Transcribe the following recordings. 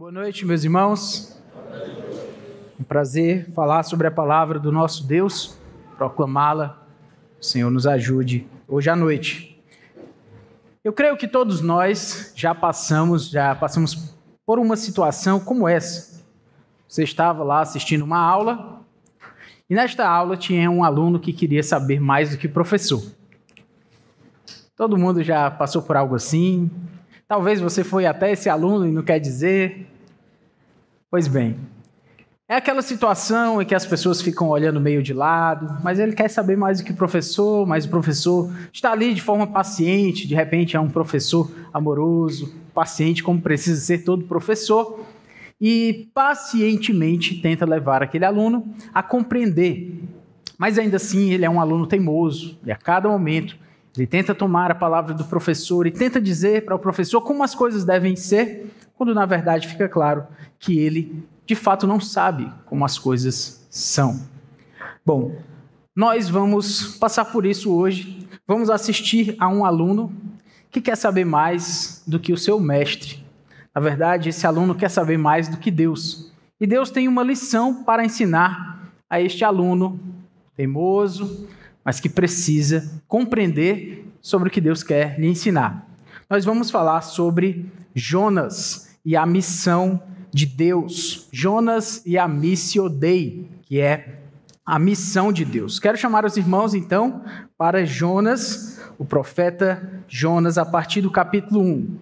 Boa noite, meus irmãos. Um prazer falar sobre a palavra do nosso Deus, proclamá-la. O Senhor nos ajude hoje à noite. Eu creio que todos nós já passamos, já passamos por uma situação como essa. Você estava lá assistindo uma aula e nesta aula tinha um aluno que queria saber mais do que o professor. Todo mundo já passou por algo assim. Talvez você foi até esse aluno e não quer dizer. Pois bem, é aquela situação em que as pessoas ficam olhando meio de lado, mas ele quer saber mais do que o professor, mas o professor está ali de forma paciente, de repente é um professor amoroso, paciente como precisa ser todo professor, e pacientemente tenta levar aquele aluno a compreender. Mas ainda assim, ele é um aluno teimoso, e a cada momento ele tenta tomar a palavra do professor e tenta dizer para o professor como as coisas devem ser, quando na verdade fica claro que ele de fato não sabe como as coisas são. Bom, nós vamos passar por isso hoje. Vamos assistir a um aluno que quer saber mais do que o seu mestre. Na verdade, esse aluno quer saber mais do que Deus. E Deus tem uma lição para ensinar a este aluno teimoso, mas que precisa compreender sobre o que Deus quer lhe ensinar. Nós vamos falar sobre Jonas e a missão de Deus. Jonas e a Missio Dei, que é a missão de Deus. Quero chamar os irmãos, então, para Jonas, o profeta Jonas, a partir do capítulo 1.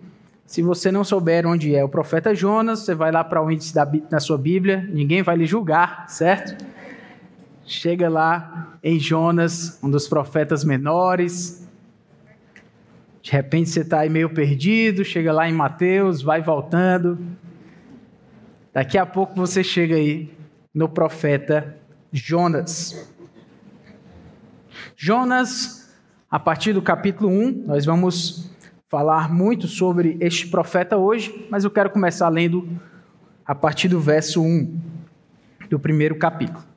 Se você não souber onde é o profeta Jonas, você vai lá para o índice da, na sua Bíblia, ninguém vai lhe julgar, certo? Chega lá em Jonas, um dos profetas menores, de repente você está aí meio perdido, chega lá em Mateus, vai voltando. Daqui a pouco você chega aí no profeta Jonas. Jonas, a partir do capítulo 1, nós vamos falar muito sobre este profeta hoje, mas eu quero começar lendo a partir do verso 1 do primeiro capítulo.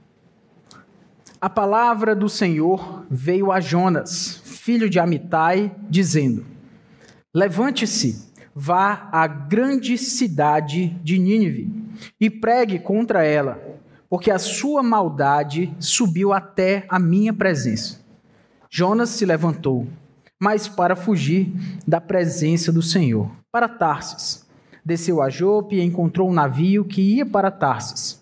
A palavra do Senhor veio a Jonas, filho de Amitai, dizendo: Levante-se, vá à grande cidade de Nínive e pregue contra ela, porque a sua maldade subiu até a minha presença. Jonas se levantou, mas para fugir da presença do Senhor, para Tarsis. Desceu a Jope e encontrou um navio que ia para Tarsis.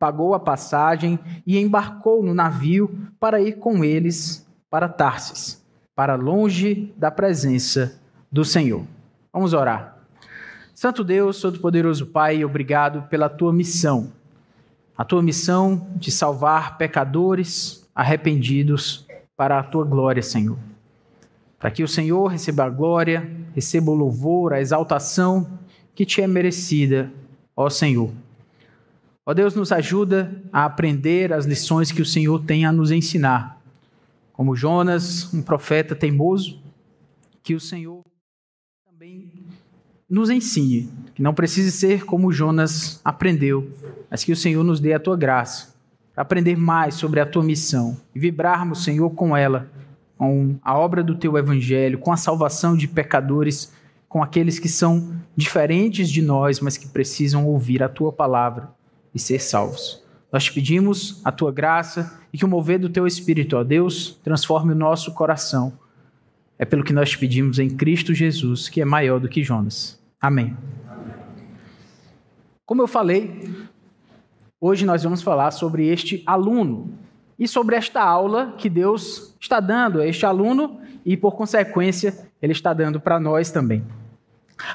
Pagou a passagem e embarcou no navio para ir com eles para Tarsis para longe da presença do Senhor. Vamos orar. Santo Deus, Todo-Poderoso Pai, obrigado pela tua missão. A tua missão de salvar pecadores arrependidos para a tua glória, Senhor. Para que o Senhor receba a glória, receba o louvor, a exaltação que te é merecida, ó Senhor. Ó Deus, nos ajuda a aprender as lições que o Senhor tem a nos ensinar. Como Jonas, um profeta teimoso, que o Senhor também nos ensine, que não precise ser como Jonas aprendeu, mas que o Senhor nos dê a tua graça, para aprender mais sobre a tua missão e vibrarmos, Senhor, com ela, com a obra do teu evangelho, com a salvação de pecadores, com aqueles que são diferentes de nós, mas que precisam ouvir a tua palavra e ser salvos. Nós te pedimos a tua graça e que o mover do teu Espírito, ó Deus, transforme o nosso coração. É pelo que nós te pedimos em Cristo Jesus, que é maior do que Jonas. Amém. Como eu falei, hoje nós vamos falar sobre este aluno e sobre esta aula que Deus está dando a este aluno e, por consequência, ele está dando para nós também.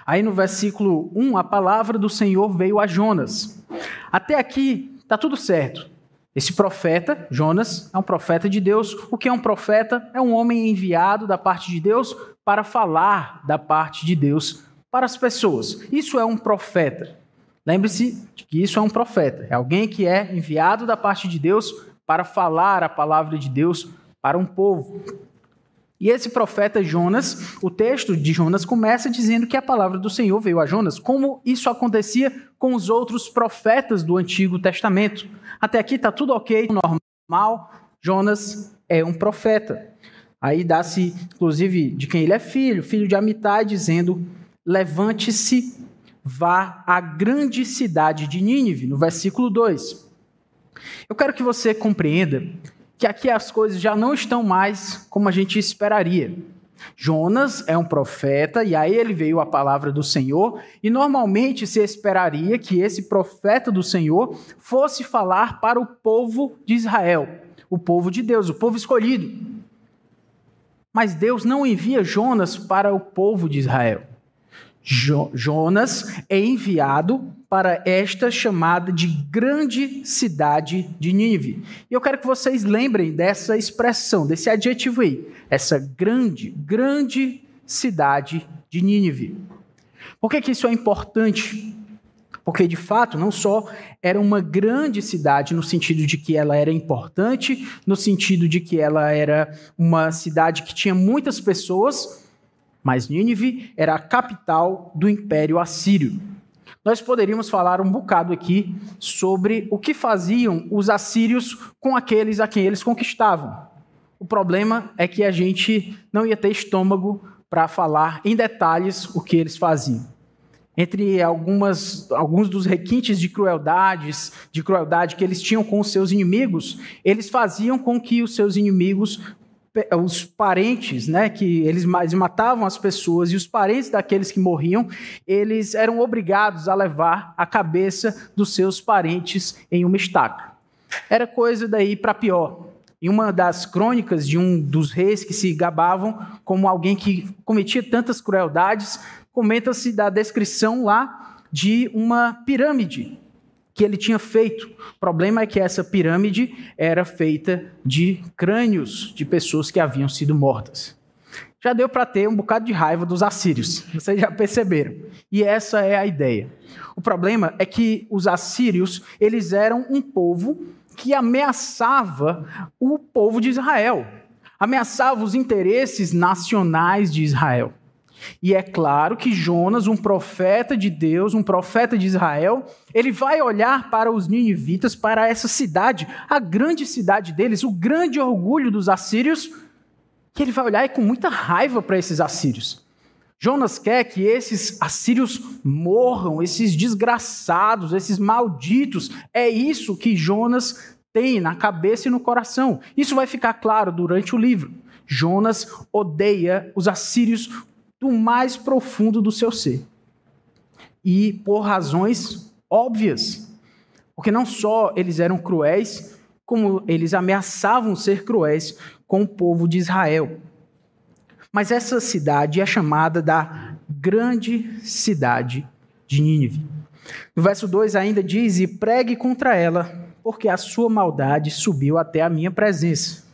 Aí no versículo 1, a palavra do Senhor veio a Jonas. Até aqui Está tudo certo. Esse profeta, Jonas, é um profeta de Deus. O que é um profeta? É um homem enviado da parte de Deus para falar da parte de Deus para as pessoas. Isso é um profeta. Lembre-se de que isso é um profeta. É alguém que é enviado da parte de Deus para falar a palavra de Deus para um povo. E esse profeta Jonas, o texto de Jonas começa dizendo que a palavra do Senhor veio a Jonas, como isso acontecia com os outros profetas do Antigo Testamento. Até aqui está tudo ok, normal. Jonas é um profeta. Aí dá-se, inclusive, de quem ele é filho, filho de Amitai, dizendo: Levante-se, vá à grande cidade de Nínive, no versículo 2. Eu quero que você compreenda que aqui as coisas já não estão mais como a gente esperaria. Jonas é um profeta e aí ele veio a palavra do Senhor, e normalmente se esperaria que esse profeta do Senhor fosse falar para o povo de Israel, o povo de Deus, o povo escolhido. Mas Deus não envia Jonas para o povo de Israel. Jo Jonas é enviado para esta chamada de grande cidade de Nínive. E eu quero que vocês lembrem dessa expressão, desse adjetivo aí, essa grande, grande cidade de Nínive. Por que, que isso é importante? Porque, de fato, não só era uma grande cidade no sentido de que ela era importante, no sentido de que ela era uma cidade que tinha muitas pessoas, mas Nínive era a capital do Império Assírio. Nós poderíamos falar um bocado aqui sobre o que faziam os assírios com aqueles a quem eles conquistavam. O problema é que a gente não ia ter estômago para falar em detalhes o que eles faziam. Entre algumas, alguns dos requintes de crueldades, de crueldade que eles tinham com os seus inimigos, eles faziam com que os seus inimigos os parentes, né, que eles matavam as pessoas e os parentes daqueles que morriam, eles eram obrigados a levar a cabeça dos seus parentes em uma estaca. Era coisa daí para pior. Em uma das crônicas de um dos reis que se gabavam como alguém que cometia tantas crueldades, comenta-se da descrição lá de uma pirâmide que ele tinha feito. O problema é que essa pirâmide era feita de crânios de pessoas que haviam sido mortas. Já deu para ter um bocado de raiva dos assírios, vocês já perceberam. E essa é a ideia. O problema é que os assírios, eles eram um povo que ameaçava o povo de Israel, ameaçava os interesses nacionais de Israel. E é claro que Jonas, um profeta de Deus, um profeta de Israel, ele vai olhar para os ninivitas, para essa cidade, a grande cidade deles, o grande orgulho dos assírios, que ele vai olhar com muita raiva para esses assírios. Jonas quer que esses assírios morram, esses desgraçados, esses malditos. É isso que Jonas tem na cabeça e no coração. Isso vai ficar claro durante o livro. Jonas odeia os assírios do mais profundo do seu ser. E por razões óbvias. Porque não só eles eram cruéis, como eles ameaçavam ser cruéis com o povo de Israel. Mas essa cidade é chamada da grande cidade de Nínive. No verso 2 ainda diz: E pregue contra ela, porque a sua maldade subiu até a minha presença.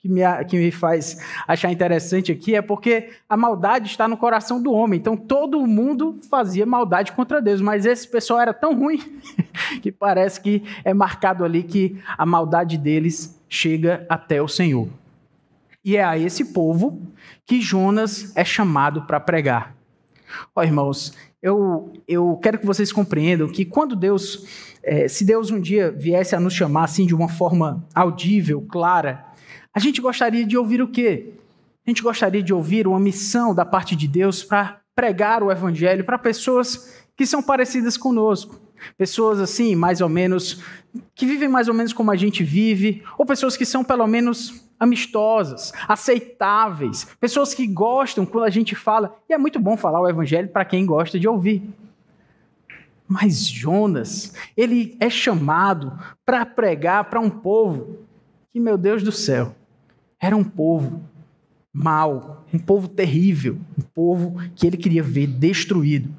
Que me, que me faz achar interessante aqui é porque a maldade está no coração do homem. Então todo mundo fazia maldade contra Deus, mas esse pessoal era tão ruim que parece que é marcado ali que a maldade deles chega até o Senhor. E é a esse povo que Jonas é chamado para pregar. Ó, irmãos, eu, eu quero que vocês compreendam que quando Deus, é, se Deus um dia viesse a nos chamar assim de uma forma audível, clara, a gente gostaria de ouvir o quê? A gente gostaria de ouvir uma missão da parte de Deus para pregar o evangelho para pessoas que são parecidas conosco. Pessoas assim, mais ou menos, que vivem mais ou menos como a gente vive, ou pessoas que são pelo menos amistosas, aceitáveis, pessoas que gostam quando a gente fala, e é muito bom falar o evangelho para quem gosta de ouvir. Mas Jonas, ele é chamado para pregar para um povo que, meu Deus do céu, era um povo mau, um povo terrível, um povo que ele queria ver destruído.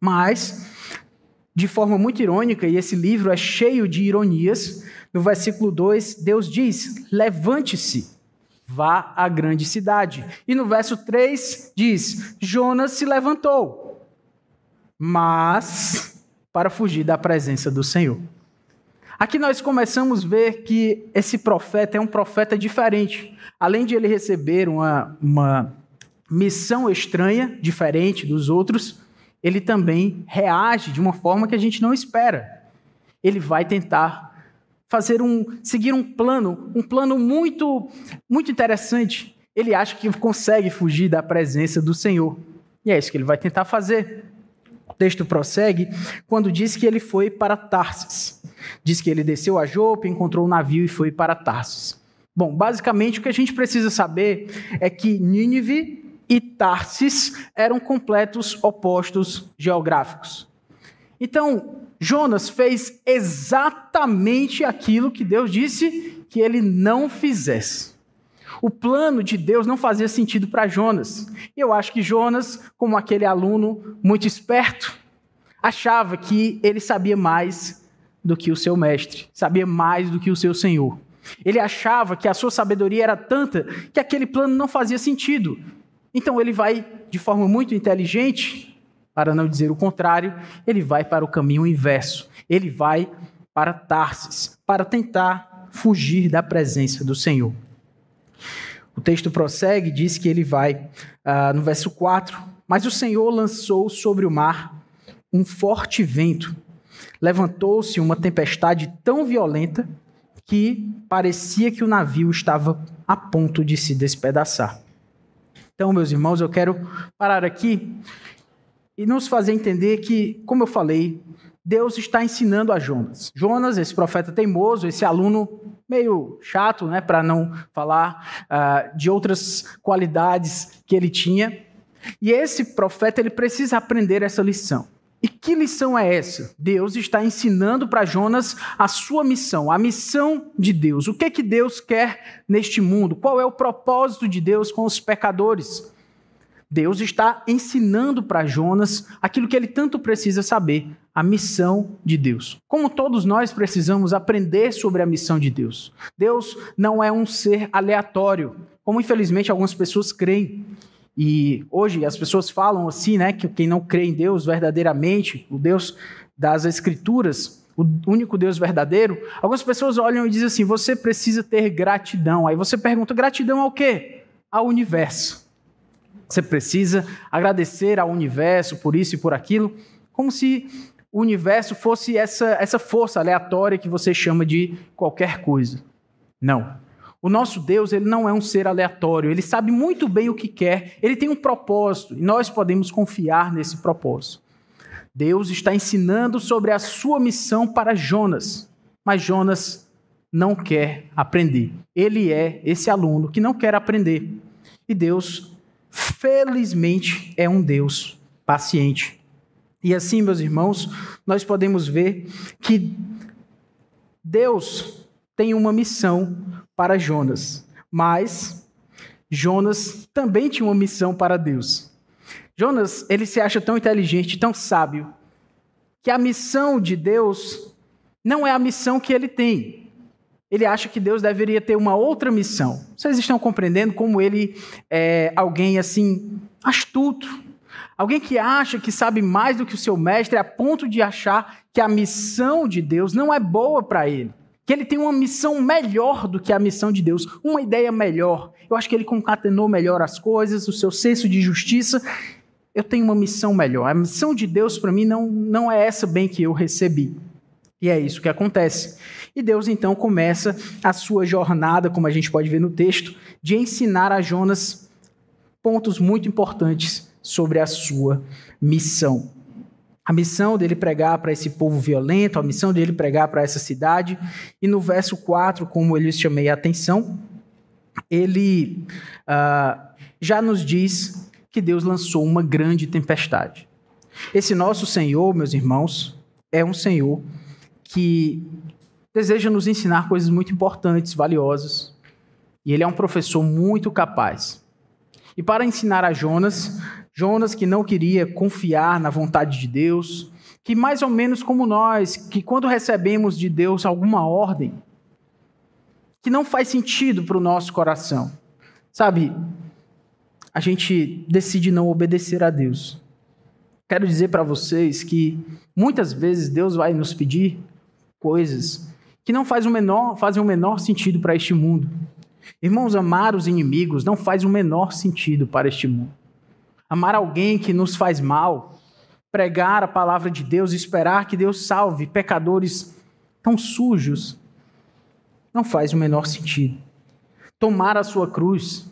Mas, de forma muito irônica, e esse livro é cheio de ironias, no versículo 2, Deus diz: levante-se, vá à grande cidade. E no verso 3 diz: Jonas se levantou, mas para fugir da presença do Senhor. Aqui nós começamos a ver que esse profeta é um profeta diferente. Além de ele receber uma, uma missão estranha, diferente dos outros, ele também reage de uma forma que a gente não espera. Ele vai tentar fazer um, seguir um plano, um plano muito, muito interessante. Ele acha que consegue fugir da presença do Senhor. E é isso que ele vai tentar fazer. texto prossegue quando diz que ele foi para Tarsis. Diz que ele desceu a Jope, encontrou o um navio e foi para Tarsis. Bom, basicamente o que a gente precisa saber é que Nínive e Tarsis eram completos opostos geográficos. Então, Jonas fez exatamente aquilo que Deus disse que ele não fizesse. O plano de Deus não fazia sentido para Jonas. E eu acho que Jonas, como aquele aluno muito esperto, achava que ele sabia mais do que o seu mestre, sabia mais do que o seu senhor. Ele achava que a sua sabedoria era tanta que aquele plano não fazia sentido. Então ele vai, de forma muito inteligente, para não dizer o contrário, ele vai para o caminho inverso. Ele vai para Tarsis, para tentar fugir da presença do Senhor. O texto prossegue, diz que ele vai, uh, no verso 4, mas o Senhor lançou sobre o mar um forte vento. Levantou-se uma tempestade tão violenta que parecia que o navio estava a ponto de se despedaçar. Então, meus irmãos, eu quero parar aqui e nos fazer entender que, como eu falei, Deus está ensinando a Jonas. Jonas, esse profeta teimoso, esse aluno meio chato, né, para não falar uh, de outras qualidades que ele tinha. E esse profeta ele precisa aprender essa lição. E que lição é essa? Deus está ensinando para Jonas a sua missão, a missão de Deus. O que que Deus quer neste mundo? Qual é o propósito de Deus com os pecadores? Deus está ensinando para Jonas aquilo que ele tanto precisa saber, a missão de Deus. Como todos nós precisamos aprender sobre a missão de Deus. Deus não é um ser aleatório, como infelizmente algumas pessoas creem. E hoje as pessoas falam assim, né, que quem não crê em Deus verdadeiramente, o Deus das Escrituras, o único Deus verdadeiro, algumas pessoas olham e dizem assim: você precisa ter gratidão. Aí você pergunta: gratidão ao quê? Ao universo. Você precisa agradecer ao universo por isso e por aquilo, como se o universo fosse essa, essa força aleatória que você chama de qualquer coisa. Não. O nosso Deus, ele não é um ser aleatório, ele sabe muito bem o que quer, ele tem um propósito e nós podemos confiar nesse propósito. Deus está ensinando sobre a sua missão para Jonas, mas Jonas não quer aprender. Ele é esse aluno que não quer aprender. E Deus felizmente, é um Deus paciente. E assim, meus irmãos, nós podemos ver que Deus tem uma missão para Jonas, mas Jonas também tinha uma missão para Deus. Jonas, ele se acha tão inteligente, tão sábio, que a missão de Deus não é a missão que ele tem ele acha que Deus deveria ter uma outra missão. Vocês estão compreendendo como ele é alguém assim astuto, alguém que acha que sabe mais do que o seu mestre, a ponto de achar que a missão de Deus não é boa para ele, que ele tem uma missão melhor do que a missão de Deus, uma ideia melhor. Eu acho que ele concatenou melhor as coisas, o seu senso de justiça. Eu tenho uma missão melhor. A missão de Deus para mim não, não é essa bem que eu recebi. E é isso que acontece. E Deus então começa a sua jornada, como a gente pode ver no texto, de ensinar a Jonas pontos muito importantes sobre a sua missão. A missão dele pregar para esse povo violento, a missão dele pregar para essa cidade. E no verso 4, como eu lhes chamei a atenção, ele uh, já nos diz que Deus lançou uma grande tempestade. Esse nosso Senhor, meus irmãos, é um Senhor que deseja nos ensinar coisas muito importantes, valiosas. E ele é um professor muito capaz. E para ensinar a Jonas, Jonas que não queria confiar na vontade de Deus, que mais ou menos como nós, que quando recebemos de Deus alguma ordem, que não faz sentido para o nosso coração, sabe? A gente decide não obedecer a Deus. Quero dizer para vocês que muitas vezes Deus vai nos pedir coisas que não faz o menor, fazem o menor sentido para este mundo. Irmãos, amar os inimigos não faz o menor sentido para este mundo. Amar alguém que nos faz mal, pregar a palavra de Deus, esperar que Deus salve pecadores tão sujos, não faz o menor sentido. Tomar a sua cruz,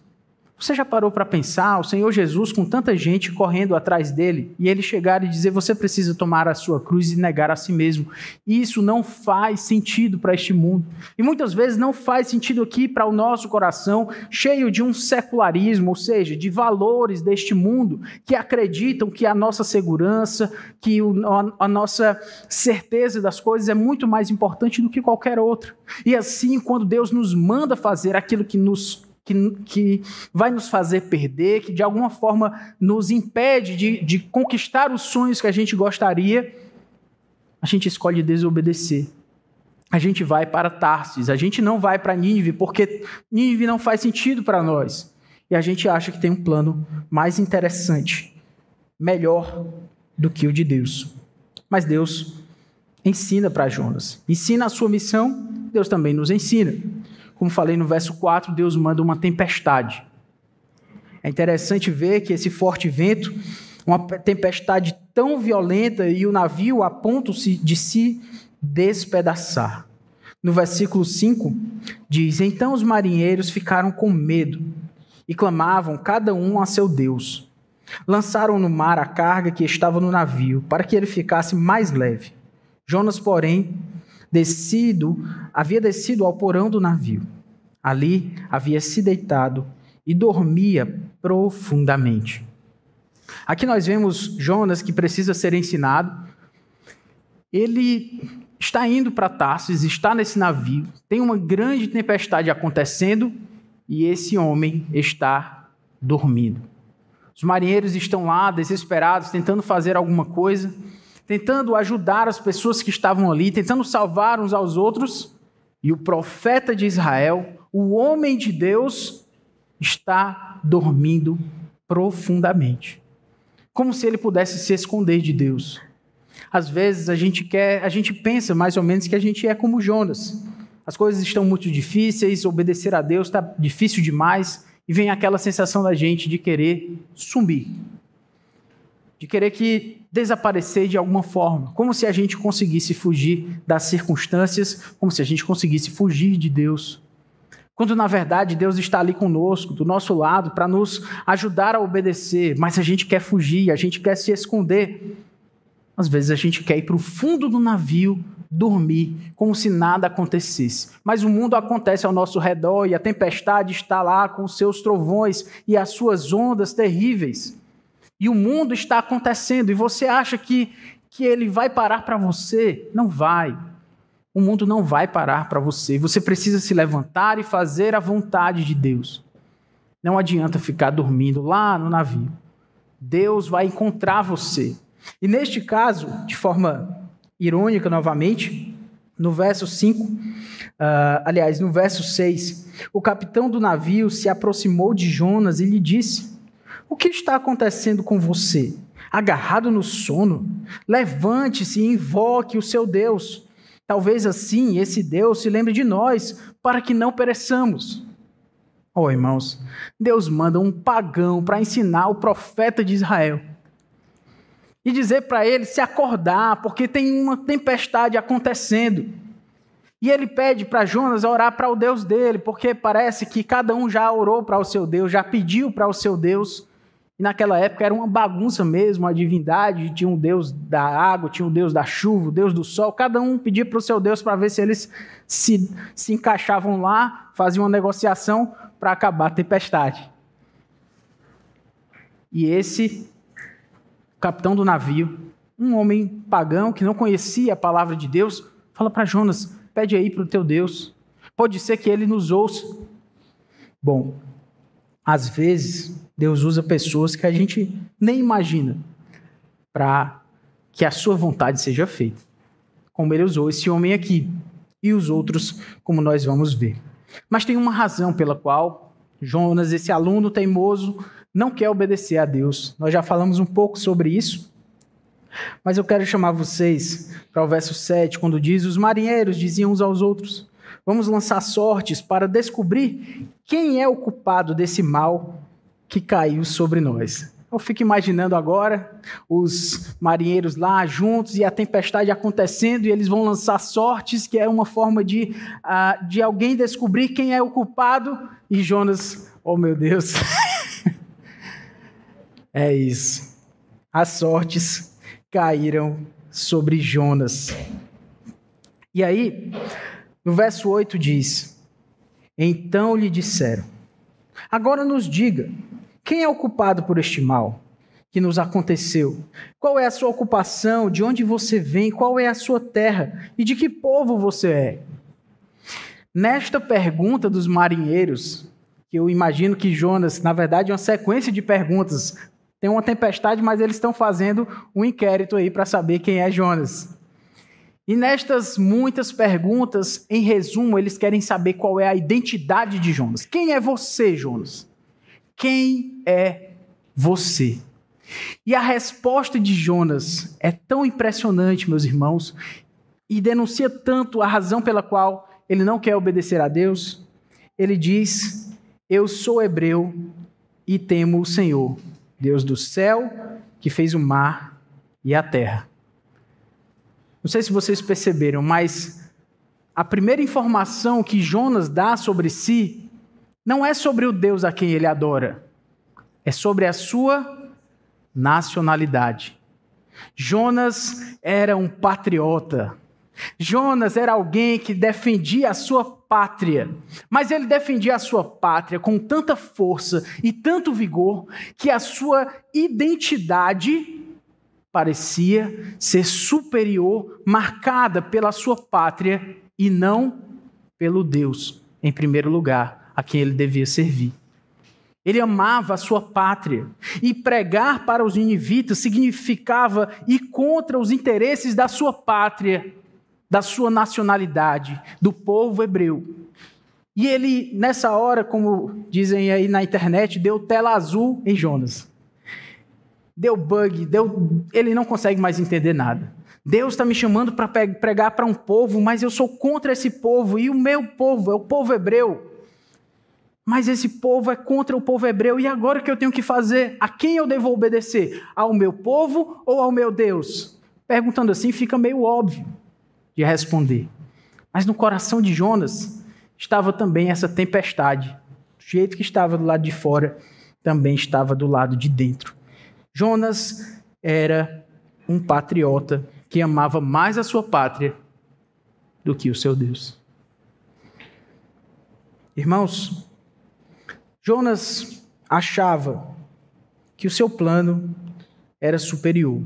Você já parou para pensar o Senhor Jesus com tanta gente correndo atrás dele e ele chegar e dizer: Você precisa tomar a sua cruz e negar a si mesmo? Isso não faz sentido para este mundo. E muitas vezes não faz sentido aqui para o nosso coração, cheio de um secularismo, ou seja, de valores deste mundo que acreditam que a nossa segurança, que a nossa certeza das coisas é muito mais importante do que qualquer outra. E assim, quando Deus nos manda fazer aquilo que nos que, que vai nos fazer perder, que de alguma forma nos impede de, de conquistar os sonhos que a gente gostaria, a gente escolhe desobedecer. A gente vai para Tarsis, a gente não vai para Nínive, porque Nínive não faz sentido para nós. E a gente acha que tem um plano mais interessante, melhor do que o de Deus. Mas Deus ensina para Jonas. Ensina a sua missão, Deus também nos ensina. Como falei no verso 4, Deus manda uma tempestade. É interessante ver que esse forte vento, uma tempestade tão violenta e o navio a ponto de se despedaçar. No versículo 5 diz: Então os marinheiros ficaram com medo e clamavam cada um a seu Deus. Lançaram no mar a carga que estava no navio, para que ele ficasse mais leve. Jonas, porém, descido, havia descido ao porão do navio. Ali havia se deitado e dormia profundamente. Aqui nós vemos Jonas que precisa ser ensinado. Ele está indo para Tarsis, está nesse navio, tem uma grande tempestade acontecendo e esse homem está dormindo. Os marinheiros estão lá desesperados, tentando fazer alguma coisa tentando ajudar as pessoas que estavam ali, tentando salvar uns aos outros, e o profeta de Israel, o homem de Deus, está dormindo profundamente. Como se ele pudesse se esconder de Deus. Às vezes a gente quer, a gente pensa mais ou menos que a gente é como Jonas. As coisas estão muito difíceis, obedecer a Deus está difícil demais, e vem aquela sensação da gente de querer sumir. De querer que desaparecer de alguma forma, como se a gente conseguisse fugir das circunstâncias, como se a gente conseguisse fugir de Deus. Quando na verdade Deus está ali conosco, do nosso lado, para nos ajudar a obedecer, mas a gente quer fugir, a gente quer se esconder. Às vezes a gente quer ir para o fundo do navio, dormir, como se nada acontecesse. Mas o mundo acontece ao nosso redor e a tempestade está lá com seus trovões e as suas ondas terríveis e o mundo está acontecendo, e você acha que, que ele vai parar para você? Não vai. O mundo não vai parar para você. Você precisa se levantar e fazer a vontade de Deus. Não adianta ficar dormindo lá no navio. Deus vai encontrar você. E neste caso, de forma irônica novamente, no verso 5, uh, ah, aliás, no verso 6, o capitão do navio se aproximou de Jonas e lhe disse: o que está acontecendo com você? Agarrado no sono? Levante-se e invoque o seu Deus. Talvez assim esse Deus se lembre de nós, para que não pereçamos. Oh, irmãos, Deus manda um pagão para ensinar o profeta de Israel e dizer para ele se acordar, porque tem uma tempestade acontecendo. E ele pede para Jonas orar para o Deus dele, porque parece que cada um já orou para o seu Deus, já pediu para o seu Deus, e naquela época era uma bagunça mesmo, a divindade, tinha um deus da água, tinha um deus da chuva, o deus do sol, cada um pedia para o seu deus para ver se eles se, se encaixavam lá, faziam uma negociação para acabar a tempestade. E esse capitão do navio, um homem pagão que não conhecia a palavra de Deus, fala para Jonas: pede aí para o teu Deus, pode ser que ele nos ouça. Bom, às vezes Deus usa pessoas que a gente nem imagina para que a sua vontade seja feita. Como ele usou esse homem aqui e os outros, como nós vamos ver. Mas tem uma razão pela qual Jonas, esse aluno teimoso, não quer obedecer a Deus. Nós já falamos um pouco sobre isso. Mas eu quero chamar vocês para o verso 7, quando diz: Os marinheiros diziam uns aos outros: Vamos lançar sortes para descobrir quem é o culpado desse mal que caiu sobre nós. Eu fico imaginando agora os marinheiros lá juntos e a tempestade acontecendo e eles vão lançar sortes, que é uma forma de, uh, de alguém descobrir quem é o culpado. E Jonas, oh meu Deus, É isso. As sortes caíram sobre Jonas. E aí, no verso 8 diz: Então lhe disseram: Agora nos diga, quem é o culpado por este mal que nos aconteceu? Qual é a sua ocupação? De onde você vem? Qual é a sua terra? E de que povo você é? Nesta pergunta dos marinheiros, que eu imagino que Jonas, na verdade, é uma sequência de perguntas. Tem uma tempestade, mas eles estão fazendo um inquérito aí para saber quem é Jonas. E nestas muitas perguntas, em resumo, eles querem saber qual é a identidade de Jonas. Quem é você, Jonas? Quem é você? E a resposta de Jonas é tão impressionante, meus irmãos, e denuncia tanto a razão pela qual ele não quer obedecer a Deus. Ele diz: Eu sou hebreu e temo o Senhor, Deus do céu, que fez o mar e a terra. Não sei se vocês perceberam, mas a primeira informação que Jonas dá sobre si não é sobre o Deus a quem ele adora, é sobre a sua nacionalidade. Jonas era um patriota. Jonas era alguém que defendia a sua pátria, mas ele defendia a sua pátria com tanta força e tanto vigor que a sua identidade parecia ser superior, marcada pela sua pátria e não pelo Deus, em primeiro lugar, a quem ele devia servir. Ele amava a sua pátria. E pregar para os ninivitas significava ir contra os interesses da sua pátria da sua nacionalidade, do povo hebreu. E ele, nessa hora, como dizem aí na internet, deu tela azul em Jonas. Deu bug, deu... ele não consegue mais entender nada. Deus está me chamando para pregar para um povo, mas eu sou contra esse povo, e o meu povo é o povo hebreu. Mas esse povo é contra o povo hebreu, e agora o que eu tenho que fazer? A quem eu devo obedecer? Ao meu povo ou ao meu Deus? Perguntando assim fica meio óbvio de responder. Mas no coração de Jonas estava também essa tempestade. Do jeito que estava do lado de fora, também estava do lado de dentro. Jonas era um patriota que amava mais a sua pátria do que o seu Deus. Irmãos, Jonas achava que o seu plano era superior.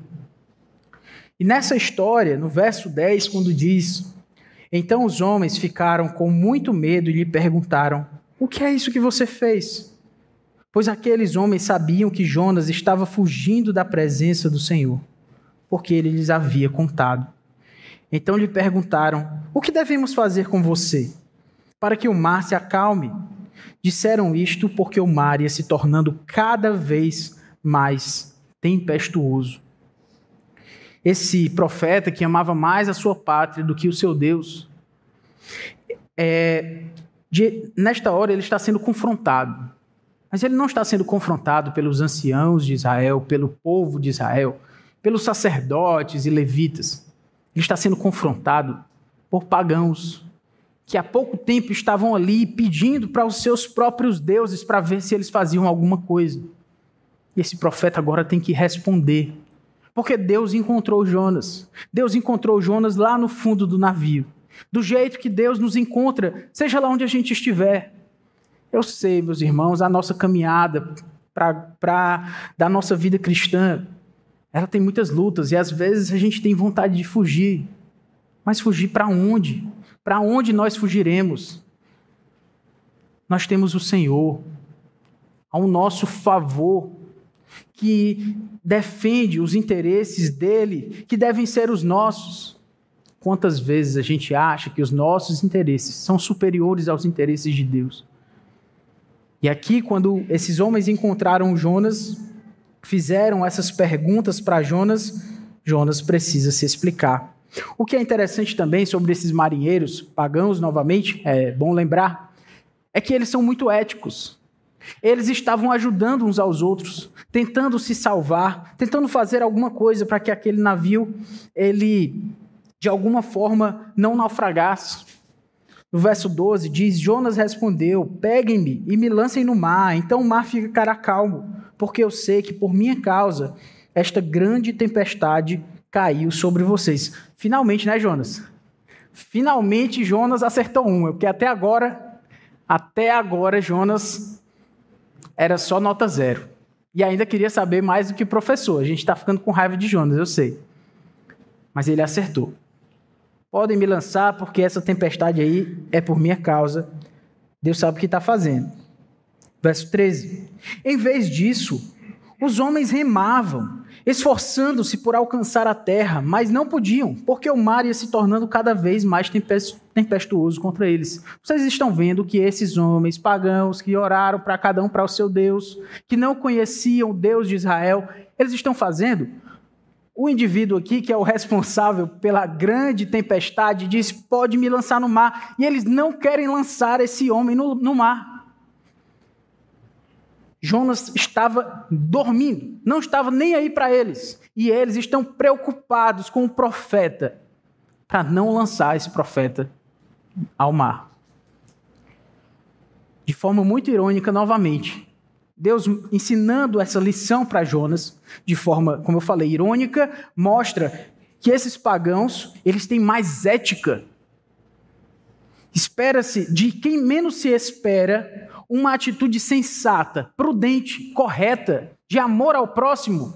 E nessa história, no verso 10, quando diz: Então os homens ficaram com muito medo e lhe perguntaram: O que é isso que você fez? Pois aqueles homens sabiam que Jonas estava fugindo da presença do Senhor, porque ele lhes havia contado. Então lhe perguntaram: O que devemos fazer com você? Para que o mar se acalme. Disseram isto porque o mar ia se tornando cada vez mais tempestuoso esse profeta que amava mais a sua pátria do que o seu Deus, é, de, nesta hora ele está sendo confrontado. Mas ele não está sendo confrontado pelos anciãos de Israel, pelo povo de Israel, pelos sacerdotes e levitas. Ele está sendo confrontado por pagãos que há pouco tempo estavam ali pedindo para os seus próprios deuses para ver se eles faziam alguma coisa. E esse profeta agora tem que responder porque Deus encontrou Jonas. Deus encontrou Jonas lá no fundo do navio. Do jeito que Deus nos encontra, seja lá onde a gente estiver. Eu sei, meus irmãos, a nossa caminhada pra, pra, da nossa vida cristã, ela tem muitas lutas e às vezes a gente tem vontade de fugir. Mas fugir para onde? Para onde nós fugiremos? Nós temos o Senhor ao nosso favor que defende os interesses dele, que devem ser os nossos. Quantas vezes a gente acha que os nossos interesses são superiores aos interesses de Deus? E aqui, quando esses homens encontraram Jonas, fizeram essas perguntas para Jonas, Jonas precisa se explicar. O que é interessante também sobre esses marinheiros pagãos, novamente, é bom lembrar, é que eles são muito éticos. Eles estavam ajudando uns aos outros, tentando se salvar, tentando fazer alguma coisa para que aquele navio ele de alguma forma não naufragasse. No verso 12 diz: Jonas respondeu: Peguem-me e me lancem no mar, então o mar ficará calmo, porque eu sei que por minha causa esta grande tempestade caiu sobre vocês. Finalmente, né, Jonas? Finalmente Jonas acertou uma, porque até agora, até agora Jonas era só nota zero. E ainda queria saber mais do que o professor. A gente está ficando com raiva de Jonas, eu sei. Mas ele acertou. Podem me lançar, porque essa tempestade aí é por minha causa. Deus sabe o que está fazendo. Verso 13. Em vez disso, os homens remavam, esforçando-se por alcançar a terra, mas não podiam, porque o mar ia se tornando cada vez mais tempestuoso contra eles. Vocês estão vendo que esses homens pagãos que oraram para cada um para o seu Deus, que não conheciam o Deus de Israel, eles estão fazendo o indivíduo aqui, que é o responsável pela grande tempestade, diz: pode me lançar no mar. E eles não querem lançar esse homem no, no mar. Jonas estava dormindo, não estava nem aí para eles. E eles estão preocupados com o profeta, para não lançar esse profeta ao mar. De forma muito irônica, novamente, Deus ensinando essa lição para Jonas, de forma, como eu falei, irônica, mostra que esses pagãos, eles têm mais ética. Espera-se de quem menos se espera uma atitude sensata, prudente, correta, de amor ao próximo.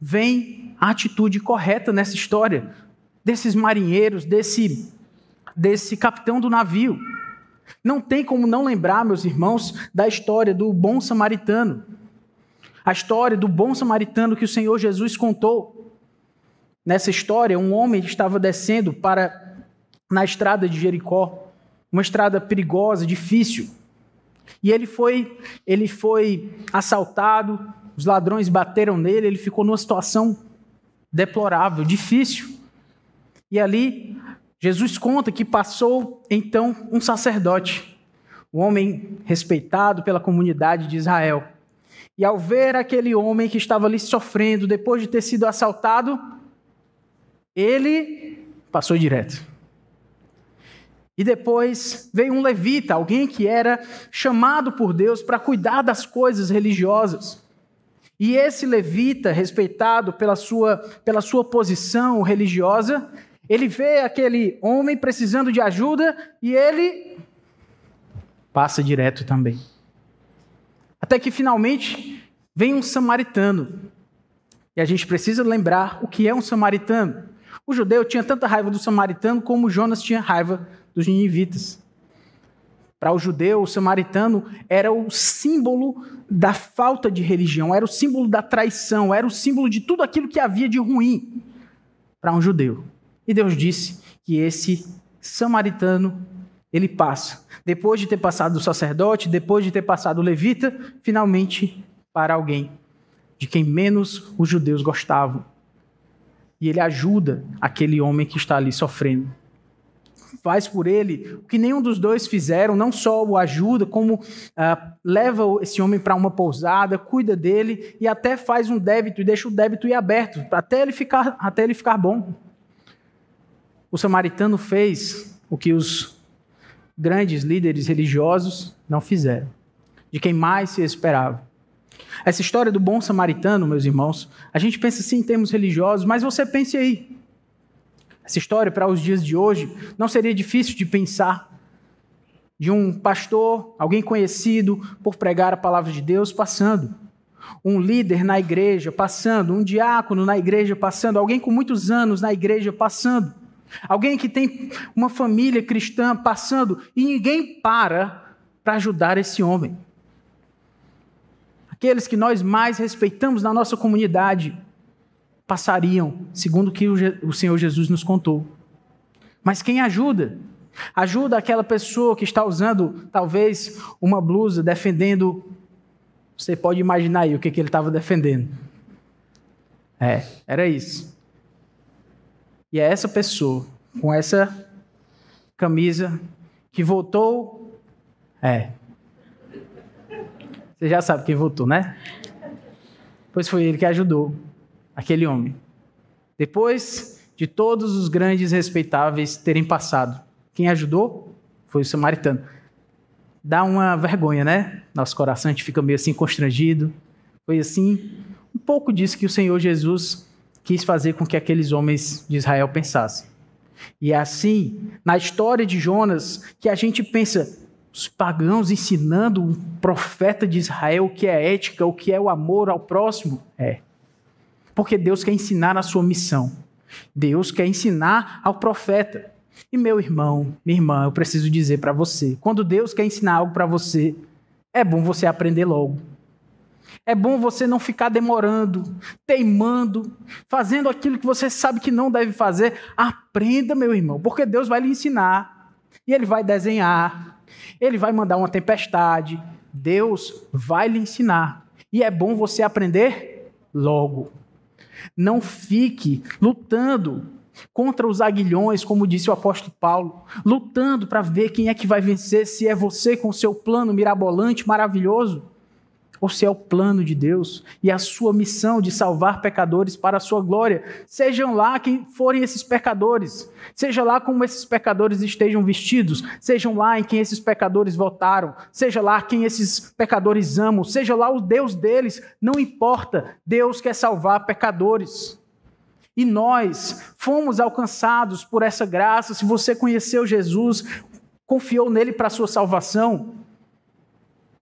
Vem a atitude correta nessa história desses marinheiros, desse desse capitão do navio. Não tem como não lembrar, meus irmãos, da história do bom samaritano. A história do bom samaritano que o Senhor Jesus contou. Nessa história, um homem estava descendo para na estrada de Jericó, uma estrada perigosa, difícil. E ele foi, ele foi assaltado, os ladrões bateram nele, ele ficou numa situação deplorável, difícil. E ali Jesus conta que passou então um sacerdote, um homem respeitado pela comunidade de Israel. E ao ver aquele homem que estava ali sofrendo depois de ter sido assaltado, ele passou direto. E depois veio um levita, alguém que era chamado por Deus para cuidar das coisas religiosas. E esse levita, respeitado pela sua, pela sua posição religiosa, ele vê aquele homem precisando de ajuda e ele passa direto também. Até que finalmente vem um samaritano. E a gente precisa lembrar o que é um samaritano. O judeu tinha tanta raiva do samaritano como Jonas tinha raiva dos ninivitas. Para o judeu, o samaritano era o símbolo da falta de religião, era o símbolo da traição, era o símbolo de tudo aquilo que havia de ruim para um judeu. E Deus disse que esse samaritano ele passa, depois de ter passado o sacerdote, depois de ter passado o levita, finalmente para alguém de quem menos os judeus gostavam. E ele ajuda aquele homem que está ali sofrendo. Faz por ele o que nenhum dos dois fizeram, não só o ajuda, como uh, leva esse homem para uma pousada, cuida dele e até faz um débito e deixa o débito ir aberto, até ele ficar, até ele ficar bom. O samaritano fez o que os grandes líderes religiosos não fizeram, de quem mais se esperava. Essa história do bom samaritano, meus irmãos, a gente pensa assim em termos religiosos, mas você pense aí. Essa história, para os dias de hoje, não seria difícil de pensar de um pastor, alguém conhecido por pregar a palavra de Deus, passando. Um líder na igreja passando, um diácono na igreja passando, alguém com muitos anos na igreja passando. Alguém que tem uma família cristã passando e ninguém para para ajudar esse homem. Aqueles que nós mais respeitamos na nossa comunidade passariam, segundo o que o Senhor Jesus nos contou. Mas quem ajuda? Ajuda aquela pessoa que está usando talvez uma blusa defendendo. Você pode imaginar aí o que, que ele estava defendendo. É, era isso. E é essa pessoa, com essa camisa, que votou. É. Você já sabe quem votou, né? Pois foi ele que ajudou aquele homem. Depois de todos os grandes respeitáveis terem passado, quem ajudou? foi o samaritano. Dá uma vergonha, né? Nosso coração, a gente fica meio assim constrangido. Foi assim, um pouco disso que o Senhor Jesus quis fazer com que aqueles homens de Israel pensassem. E é assim, na história de Jonas, que a gente pensa, os pagãos ensinando um profeta de Israel o que é ética, o que é o amor ao próximo? É. Porque Deus quer ensinar a sua missão. Deus quer ensinar ao profeta. E meu irmão, minha irmã, eu preciso dizer para você: quando Deus quer ensinar algo para você, é bom você aprender logo. É bom você não ficar demorando, teimando, fazendo aquilo que você sabe que não deve fazer. Aprenda, meu irmão, porque Deus vai lhe ensinar. E Ele vai desenhar. Ele vai mandar uma tempestade. Deus vai lhe ensinar. E é bom você aprender logo. Não fique lutando contra os aguilhões, como disse o apóstolo Paulo, lutando para ver quem é que vai vencer, se é você com seu plano mirabolante, maravilhoso, ou se é o plano de Deus e a sua missão de salvar pecadores para a sua glória. Sejam lá quem forem esses pecadores, seja lá como esses pecadores estejam vestidos, sejam lá em quem esses pecadores votaram, seja lá quem esses pecadores amam, seja lá o Deus deles, não importa, Deus quer salvar pecadores. E nós fomos alcançados por essa graça. Se você conheceu Jesus, confiou nele para a sua salvação,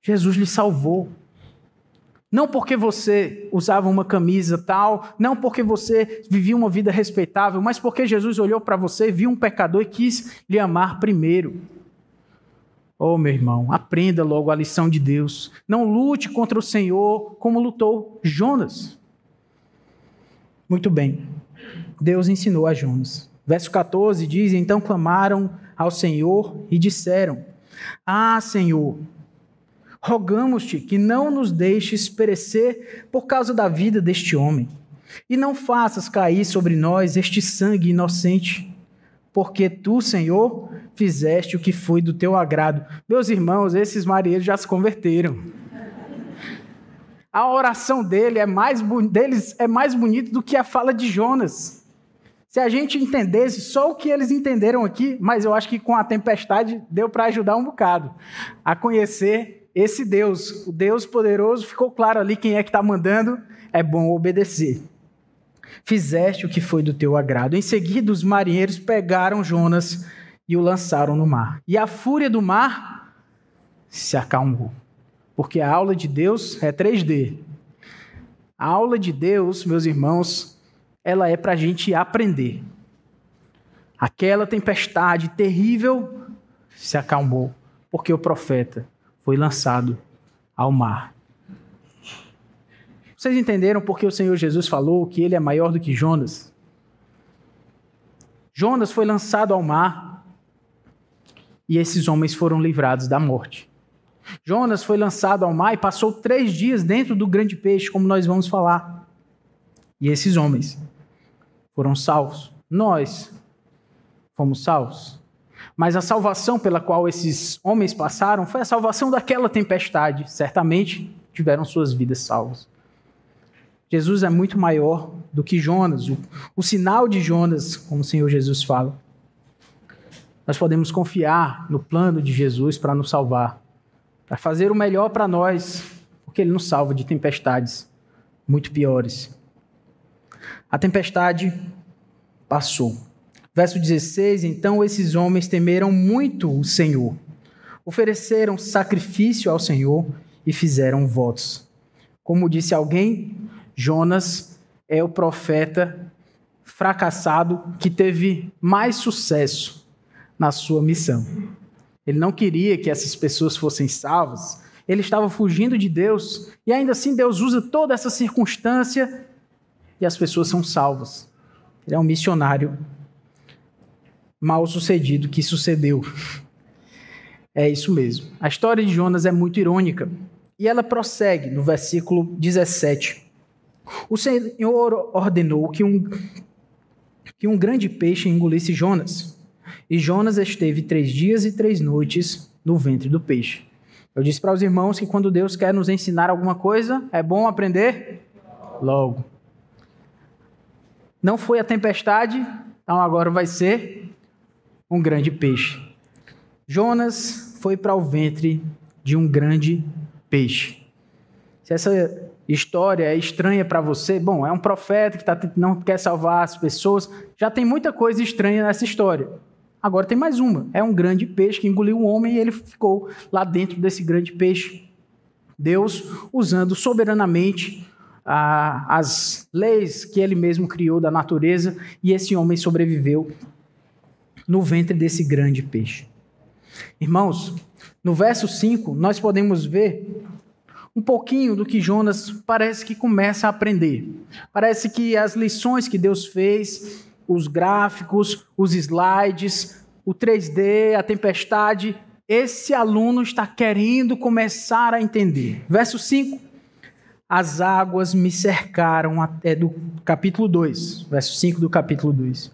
Jesus lhe salvou. Não porque você usava uma camisa tal, não porque você vivia uma vida respeitável, mas porque Jesus olhou para você, viu um pecador e quis lhe amar primeiro. Oh, meu irmão, aprenda logo a lição de Deus. Não lute contra o Senhor como lutou Jonas. Muito bem. Deus ensinou a Jonas. Verso 14 diz: Então clamaram ao Senhor e disseram: Ah, Senhor, rogamos-te que não nos deixes perecer por causa da vida deste homem, e não faças cair sobre nós este sangue inocente, porque tu, Senhor, fizeste o que foi do teu agrado. Meus irmãos, esses marinheiros já se converteram. A oração dele é mais, deles é mais bonita do que a fala de Jonas. Se a gente entendesse só o que eles entenderam aqui, mas eu acho que com a tempestade deu para ajudar um bocado a conhecer esse Deus, o Deus poderoso, ficou claro ali quem é que está mandando, é bom obedecer. Fizeste o que foi do teu agrado. Em seguida, os marinheiros pegaram Jonas e o lançaram no mar. E a fúria do mar se acalmou. Porque a aula de Deus é 3D. A aula de Deus, meus irmãos, ela é para a gente aprender. Aquela tempestade terrível se acalmou, porque o profeta foi lançado ao mar. Vocês entenderam porque o Senhor Jesus falou que ele é maior do que Jonas? Jonas foi lançado ao mar e esses homens foram livrados da morte. Jonas foi lançado ao mar e passou três dias dentro do grande peixe, como nós vamos falar. E esses homens foram salvos. Nós fomos salvos. Mas a salvação pela qual esses homens passaram foi a salvação daquela tempestade. Certamente tiveram suas vidas salvas. Jesus é muito maior do que Jonas. O, o sinal de Jonas, como o Senhor Jesus fala. Nós podemos confiar no plano de Jesus para nos salvar, para fazer o melhor para nós, porque Ele nos salva de tempestades muito piores. A tempestade passou. Verso 16: Então esses homens temeram muito o Senhor, ofereceram sacrifício ao Senhor e fizeram votos. Como disse alguém, Jonas é o profeta fracassado que teve mais sucesso na sua missão. Ele não queria que essas pessoas fossem salvas, ele estava fugindo de Deus, e ainda assim Deus usa toda essa circunstância e as pessoas são salvas. Ele é um missionário mal sucedido que sucedeu. É isso mesmo. A história de Jonas é muito irônica. E ela prossegue no versículo 17. O Senhor ordenou que um, que um grande peixe engolisse Jonas. E Jonas esteve três dias e três noites no ventre do peixe. Eu disse para os irmãos que quando Deus quer nos ensinar alguma coisa, é bom aprender logo. Não foi a tempestade, então agora vai ser um grande peixe. Jonas foi para o ventre de um grande peixe. Se essa história é estranha para você, bom, é um profeta que tá, não quer salvar as pessoas, já tem muita coisa estranha nessa história. Agora tem mais uma: é um grande peixe que engoliu um homem e ele ficou lá dentro desse grande peixe. Deus usando soberanamente ah, as leis que ele mesmo criou da natureza e esse homem sobreviveu no ventre desse grande peixe. Irmãos, no verso 5, nós podemos ver um pouquinho do que Jonas parece que começa a aprender. Parece que as lições que Deus fez, os gráficos, os slides, o 3D, a tempestade, esse aluno está querendo começar a entender. Verso 5. As águas me cercaram, é do capítulo 2, verso 5 do capítulo 2.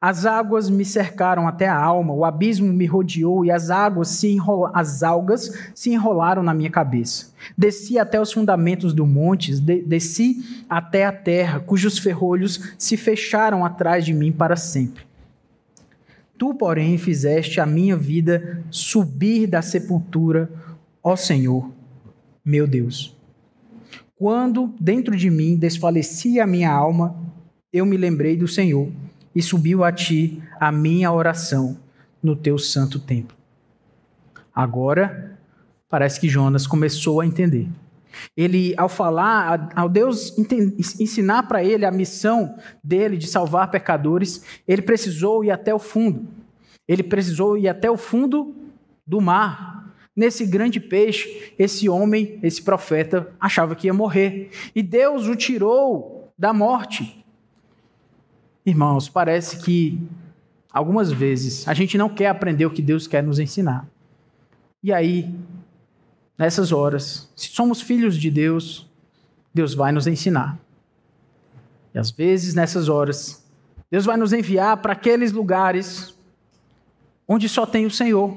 As águas me cercaram até a alma, o abismo me rodeou e as águas se enrola, as algas se enrolaram na minha cabeça. Desci até os fundamentos do monte, de, desci até a terra, cujos ferrolhos se fecharam atrás de mim para sempre. Tu, porém, fizeste a minha vida subir da sepultura, ó Senhor, meu Deus. Quando dentro de mim desfalecia a minha alma, eu me lembrei do Senhor e subiu a ti a minha oração no teu santo templo. Agora, parece que Jonas começou a entender. Ele, ao falar, ao Deus ensinar para ele a missão dele de salvar pecadores, ele precisou ir até o fundo. Ele precisou ir até o fundo do mar. Nesse grande peixe, esse homem, esse profeta, achava que ia morrer. E Deus o tirou da morte. Irmãos, parece que algumas vezes a gente não quer aprender o que Deus quer nos ensinar. E aí, nessas horas, se somos filhos de Deus, Deus vai nos ensinar. E às vezes, nessas horas, Deus vai nos enviar para aqueles lugares onde só tem o Senhor.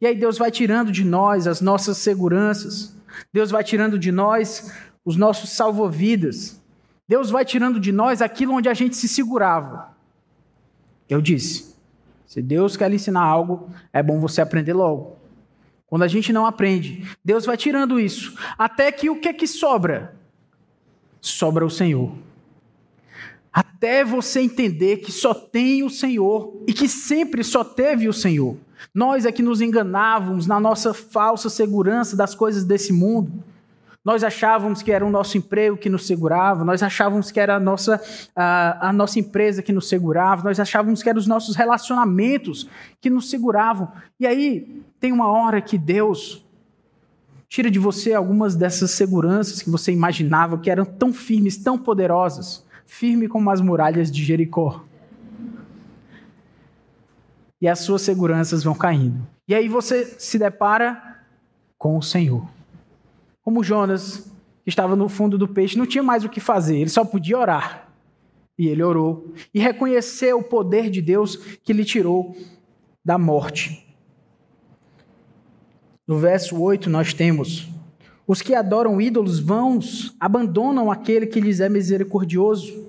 E aí Deus vai tirando de nós as nossas seguranças. Deus vai tirando de nós os nossos salvovidas. Deus vai tirando de nós aquilo onde a gente se segurava. Eu disse: se Deus quer lhe ensinar algo, é bom você aprender logo. Quando a gente não aprende, Deus vai tirando isso, até que o que é que sobra? Sobra o Senhor. Até você entender que só tem o Senhor e que sempre só teve o Senhor. Nós é que nos enganávamos na nossa falsa segurança das coisas desse mundo. Nós achávamos que era o nosso emprego que nos segurava, nós achávamos que era a nossa, a, a nossa empresa que nos segurava, nós achávamos que eram os nossos relacionamentos que nos seguravam. E aí tem uma hora que Deus tira de você algumas dessas seguranças que você imaginava que eram tão firmes, tão poderosas, firme como as muralhas de Jericó. E as suas seguranças vão caindo. E aí você se depara com o Senhor. Como Jonas, que estava no fundo do peixe, não tinha mais o que fazer, ele só podia orar. E ele orou e reconheceu o poder de Deus que lhe tirou da morte. No verso 8 nós temos: Os que adoram ídolos vãos abandonam aquele que lhes é misericordioso,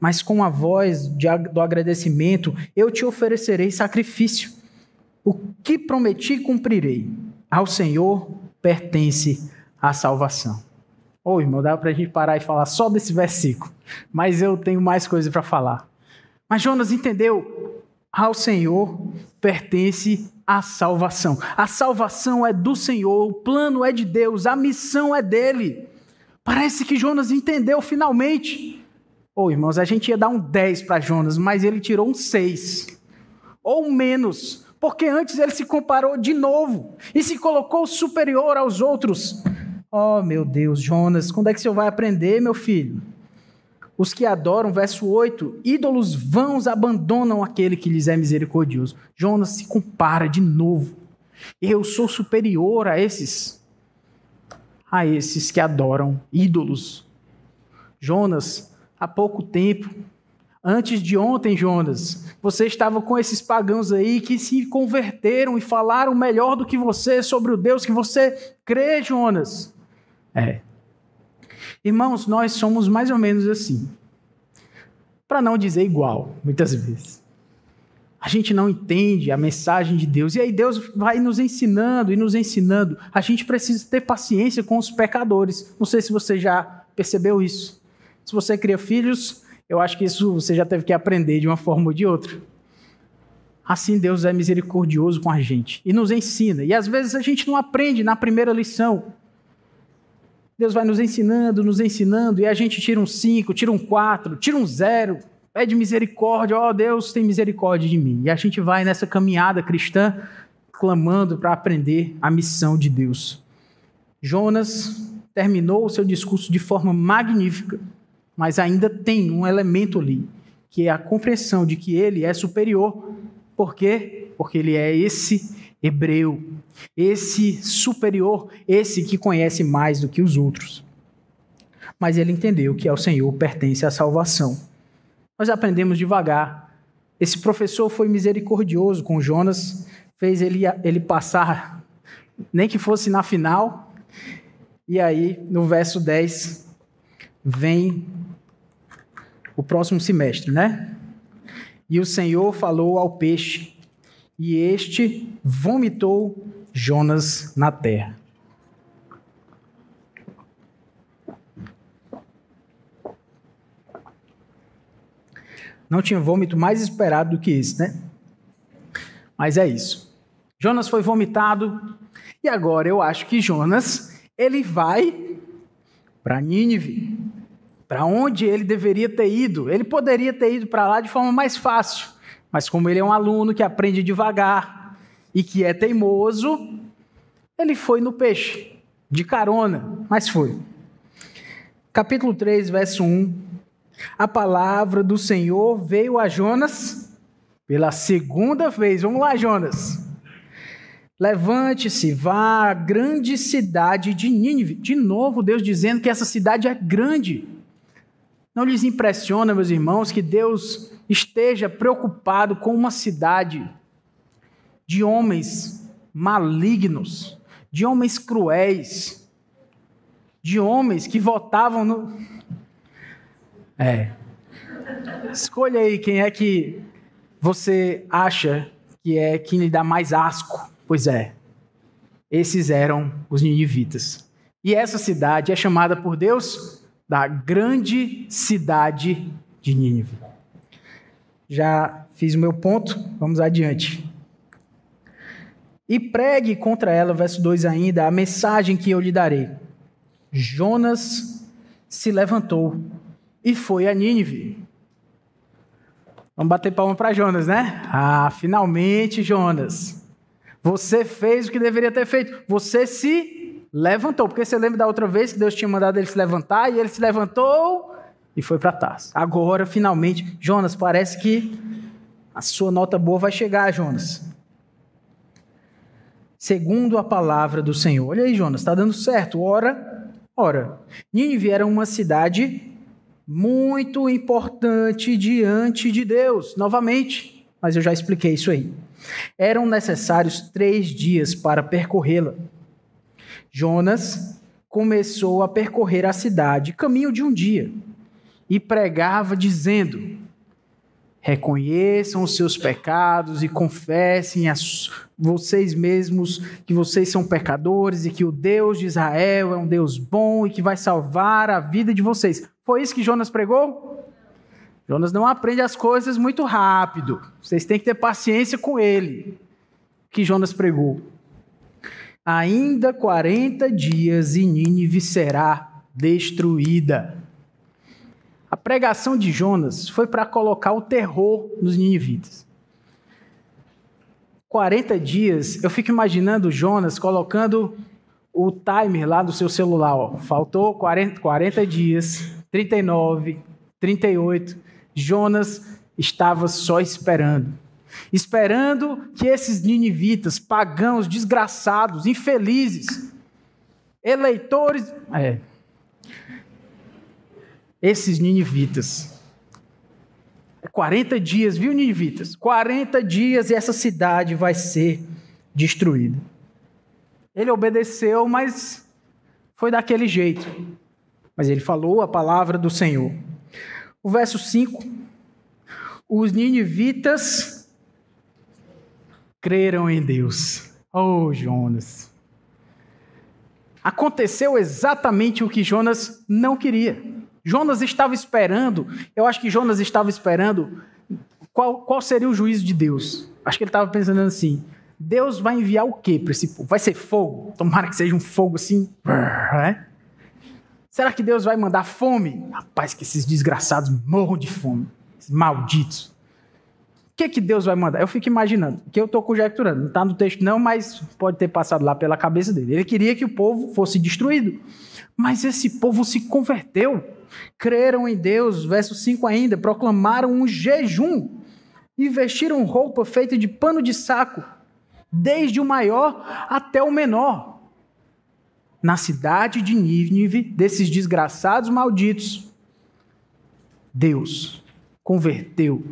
mas com a voz de, do agradecimento eu te oferecerei sacrifício. O que prometi cumprirei. Ao Senhor pertence a salvação. Ô oh, irmão, dá para a gente parar e falar só desse versículo, mas eu tenho mais coisa para falar. Mas Jonas entendeu? Ao Senhor pertence a salvação. A salvação é do Senhor, o plano é de Deus, a missão é dele. Parece que Jonas entendeu finalmente. Ô oh, irmãos, a gente ia dar um 10 para Jonas, mas ele tirou um 6. Ou menos, porque antes ele se comparou de novo e se colocou superior aos outros. Oh, meu Deus, Jonas, quando é que o senhor vai aprender, meu filho? Os que adoram, verso 8, ídolos vãos abandonam aquele que lhes é misericordioso. Jonas se compara de novo. Eu sou superior a esses, a esses que adoram ídolos. Jonas, há pouco tempo, antes de ontem, Jonas, você estava com esses pagãos aí que se converteram e falaram melhor do que você sobre o Deus que você crê, Jonas. É. Irmãos, nós somos mais ou menos assim. Para não dizer igual, muitas vezes. a gente não entende a mensagem de Deus. E aí Deus vai nos ensinando e nos ensinando. A gente precisa ter paciência com os pecadores. Não sei se você já percebeu isso. Se você cria filhos, eu acho que isso você já teve que aprender de uma forma ou de outra. Assim Deus é misericordioso com a gente e nos ensina. E às vezes a gente não aprende na primeira lição. Deus vai nos ensinando, nos ensinando, e a gente tira um 5, tira um 4, tira um 0, pede misericórdia, ó oh, Deus tem misericórdia de mim. E a gente vai nessa caminhada cristã clamando para aprender a missão de Deus. Jonas terminou o seu discurso de forma magnífica, mas ainda tem um elemento ali, que é a compreensão de que ele é superior. Por quê? Porque ele é esse hebreu, esse superior, esse que conhece mais do que os outros. Mas ele entendeu que ao Senhor pertence a salvação. Nós aprendemos devagar. Esse professor foi misericordioso com Jonas, fez ele, ele passar, nem que fosse na final. E aí, no verso 10, vem o próximo semestre, né? E o Senhor falou ao peixe, e este vomitou Jonas na terra. Não tinha vômito mais esperado do que esse, né? Mas é isso. Jonas foi vomitado e agora eu acho que Jonas ele vai para Nínive, para onde ele deveria ter ido. Ele poderia ter ido para lá de forma mais fácil, mas como ele é um aluno que aprende devagar e que é teimoso, ele foi no peixe, de carona, mas foi. Capítulo 3, verso 1. A palavra do Senhor veio a Jonas pela segunda vez. Vamos lá, Jonas. Levante-se, vá à grande cidade de Nínive. De novo, Deus dizendo que essa cidade é grande. Não lhes impressiona, meus irmãos, que Deus esteja preocupado com uma cidade de homens malignos, de homens cruéis, de homens que votavam no. É. Escolha aí quem é que você acha que é quem lhe dá mais asco. Pois é, esses eram os ninivitas. E essa cidade é chamada por Deus da grande cidade de Nínive. Já fiz o meu ponto, vamos adiante. E pregue contra ela, verso 2 ainda, a mensagem que eu lhe darei. Jonas se levantou e foi a Nínive. Vamos bater palma para Jonas, né? Ah, finalmente, Jonas. Você fez o que deveria ter feito. Você se levantou. Porque você lembra da outra vez que Deus tinha mandado ele se levantar e ele se levantou e foi para Tarso. Agora, finalmente, Jonas, parece que a sua nota boa vai chegar, Jonas. Segundo a palavra do Senhor. Olha aí, Jonas, está dando certo. Ora, ora. Nínive era uma cidade muito importante diante de Deus. Novamente, mas eu já expliquei isso aí. Eram necessários três dias para percorrê-la. Jonas começou a percorrer a cidade, caminho de um dia, e pregava dizendo: Reconheçam os seus pecados e confessem a vocês mesmos que vocês são pecadores e que o Deus de Israel é um Deus bom e que vai salvar a vida de vocês. Foi isso que Jonas pregou? Jonas não aprende as coisas muito rápido. Vocês têm que ter paciência com ele. Que Jonas pregou ainda 40 dias e Nínive será destruída. A pregação de Jonas foi para colocar o terror nos ninivitas. 40 dias, eu fico imaginando Jonas colocando o timer lá do seu celular. Ó. Faltou 40, 40 dias, 39, 38. Jonas estava só esperando esperando que esses ninivitas, pagãos, desgraçados, infelizes, eleitores. É, esses ninivitas. 40 é dias, viu, ninivitas? 40 dias e essa cidade vai ser destruída. Ele obedeceu, mas foi daquele jeito. Mas ele falou a palavra do Senhor. O verso 5: Os ninivitas creram em Deus. Oh, Jonas. Aconteceu exatamente o que Jonas não queria. Jonas estava esperando, eu acho que Jonas estava esperando qual, qual seria o juízo de Deus. Acho que ele estava pensando assim: Deus vai enviar o quê para esse povo? Vai ser fogo? Tomara que seja um fogo assim. Né? Será que Deus vai mandar fome? Rapaz, que esses desgraçados morram de fome. Esses malditos. Que, que Deus vai mandar? Eu fico imaginando, que eu estou conjecturando, não está no texto não, mas pode ter passado lá pela cabeça dele. Ele queria que o povo fosse destruído. Mas esse povo se converteu, creram em Deus, verso 5 ainda, proclamaram um jejum e vestiram roupa feita de pano de saco, desde o maior até o menor. Na cidade de Nínive, desses desgraçados malditos, Deus converteu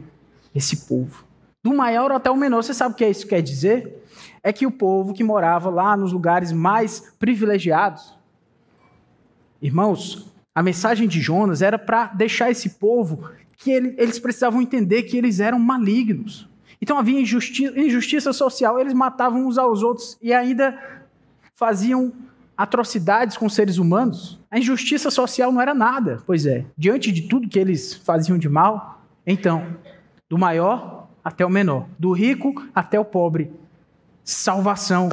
esse povo. Do maior até o menor. Você sabe o que isso quer dizer? É que o povo que morava lá nos lugares mais privilegiados, irmãos, a mensagem de Jonas era para deixar esse povo que ele, eles precisavam entender que eles eram malignos. Então havia injustiça social, eles matavam uns aos outros e ainda faziam atrocidades com seres humanos. A injustiça social não era nada, pois é. Diante de tudo que eles faziam de mal, então, do maior até o menor, do rico até o pobre, salvação.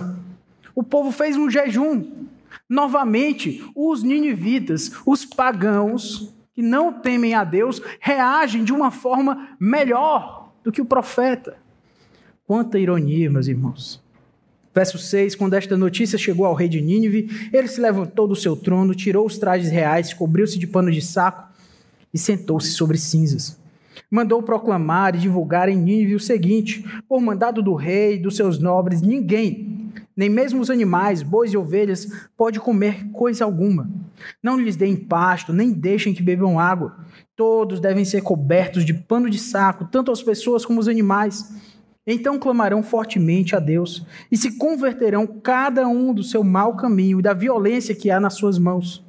O povo fez um jejum. Novamente, os ninivitas, os pagãos, que não temem a Deus reagem de uma forma melhor do que o profeta. Quanta ironia, meus irmãos. Verso 6: Quando esta notícia chegou ao rei de Nínive, ele se levantou do seu trono, tirou os trajes reais, cobriu-se de pano de saco e sentou-se sobre cinzas. Mandou proclamar e divulgar em Nínive o seguinte: por mandado do rei e dos seus nobres, ninguém, nem mesmo os animais, bois e ovelhas, pode comer coisa alguma não lhes deem pasto, nem deixem que bebam água. Todos devem ser cobertos de pano de saco, tanto as pessoas como os animais. Então clamarão fortemente a Deus e se converterão cada um do seu mau caminho e da violência que há nas suas mãos.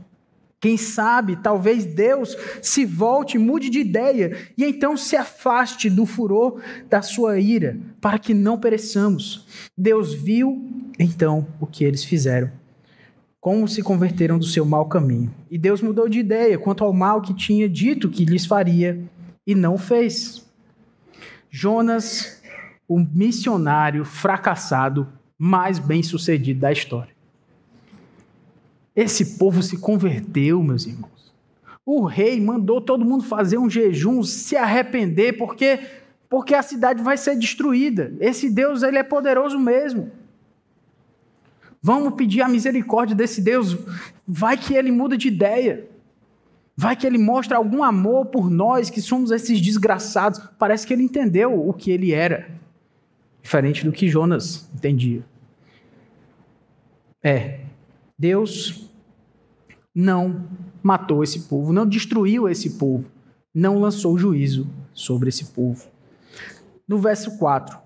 Quem sabe, talvez Deus se volte, mude de ideia e então se afaste do furor da sua ira, para que não pereçamos. Deus viu então o que eles fizeram como se converteram do seu mau caminho. E Deus mudou de ideia quanto ao mal que tinha dito que lhes faria e não fez. Jonas, o missionário fracassado mais bem-sucedido da história. Esse povo se converteu, meus irmãos. O rei mandou todo mundo fazer um jejum, se arrepender, porque porque a cidade vai ser destruída. Esse Deus, ele é poderoso mesmo. Vamos pedir a misericórdia desse Deus. Vai que ele muda de ideia. Vai que ele mostra algum amor por nós que somos esses desgraçados. Parece que ele entendeu o que ele era. Diferente do que Jonas entendia. É, Deus não matou esse povo, não destruiu esse povo, não lançou juízo sobre esse povo. No verso 4,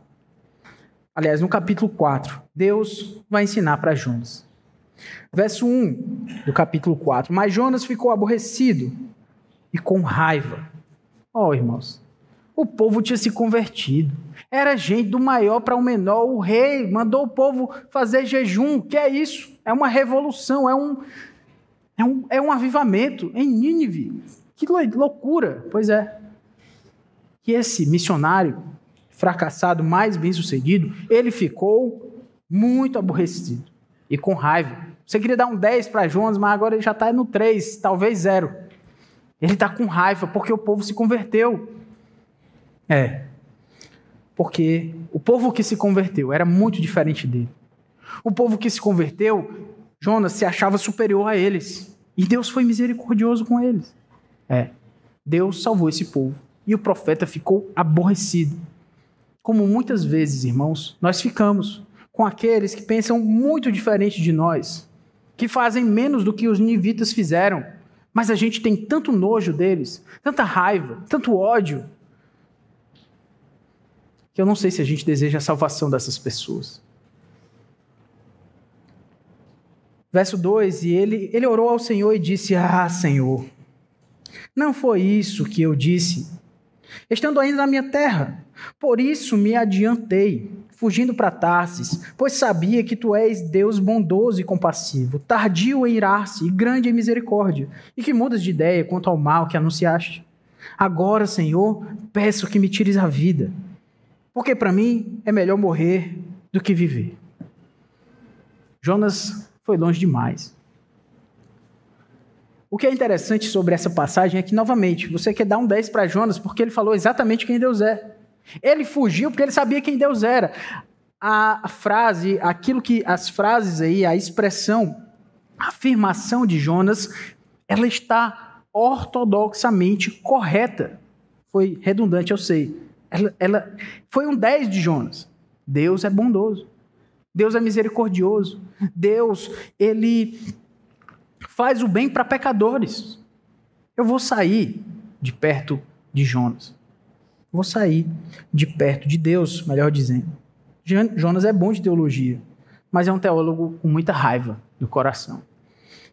aliás, no capítulo 4, Deus vai ensinar para Jonas. Verso 1 do capítulo 4. Mas Jonas ficou aborrecido e com raiva. Ó, oh, irmãos, o povo tinha se convertido. Era gente do maior para o menor. O rei mandou o povo fazer jejum. Que é isso? É uma revolução, é um, é um, é um avivamento em Nínive. Que loucura! Pois é. Que esse missionário fracassado, mais bem sucedido, ele ficou muito aborrecido e com raiva. Você queria dar um 10 para Jonas, mas agora ele já está no 3, talvez zero. Ele está com raiva porque o povo se converteu. É. Porque o povo que se converteu era muito diferente dele. O povo que se converteu, Jonas se achava superior a eles. E Deus foi misericordioso com eles. É. Deus salvou esse povo. E o profeta ficou aborrecido como muitas vezes, irmãos, nós ficamos com aqueles que pensam muito diferente de nós, que fazem menos do que os nivitas fizeram, mas a gente tem tanto nojo deles, tanta raiva, tanto ódio, que eu não sei se a gente deseja a salvação dessas pessoas. Verso 2: E ele, ele orou ao Senhor e disse: Ah, Senhor, não foi isso que eu disse, estando ainda na minha terra por isso me adiantei, fugindo para Tarsis, pois sabia que tu és Deus bondoso e compassivo, tardio em irar-se e grande em misericórdia, e que mudas de ideia quanto ao mal que anunciaste. Agora, Senhor, peço que me tires a vida, porque para mim é melhor morrer do que viver. Jonas foi longe demais. O que é interessante sobre essa passagem é que, novamente, você quer dar um 10 para Jonas porque ele falou exatamente quem Deus é. Ele fugiu porque ele sabia quem Deus era. A frase, aquilo que as frases aí, a expressão, a afirmação de Jonas, ela está ortodoxamente correta. Foi redundante, eu sei. Ela, ela foi um 10 de Jonas. Deus é bondoso. Deus é misericordioso. Deus, ele faz o bem para pecadores. Eu vou sair de perto de Jonas. Vou sair de perto de Deus, melhor dizendo. Jonas é bom de teologia, mas é um teólogo com muita raiva no coração.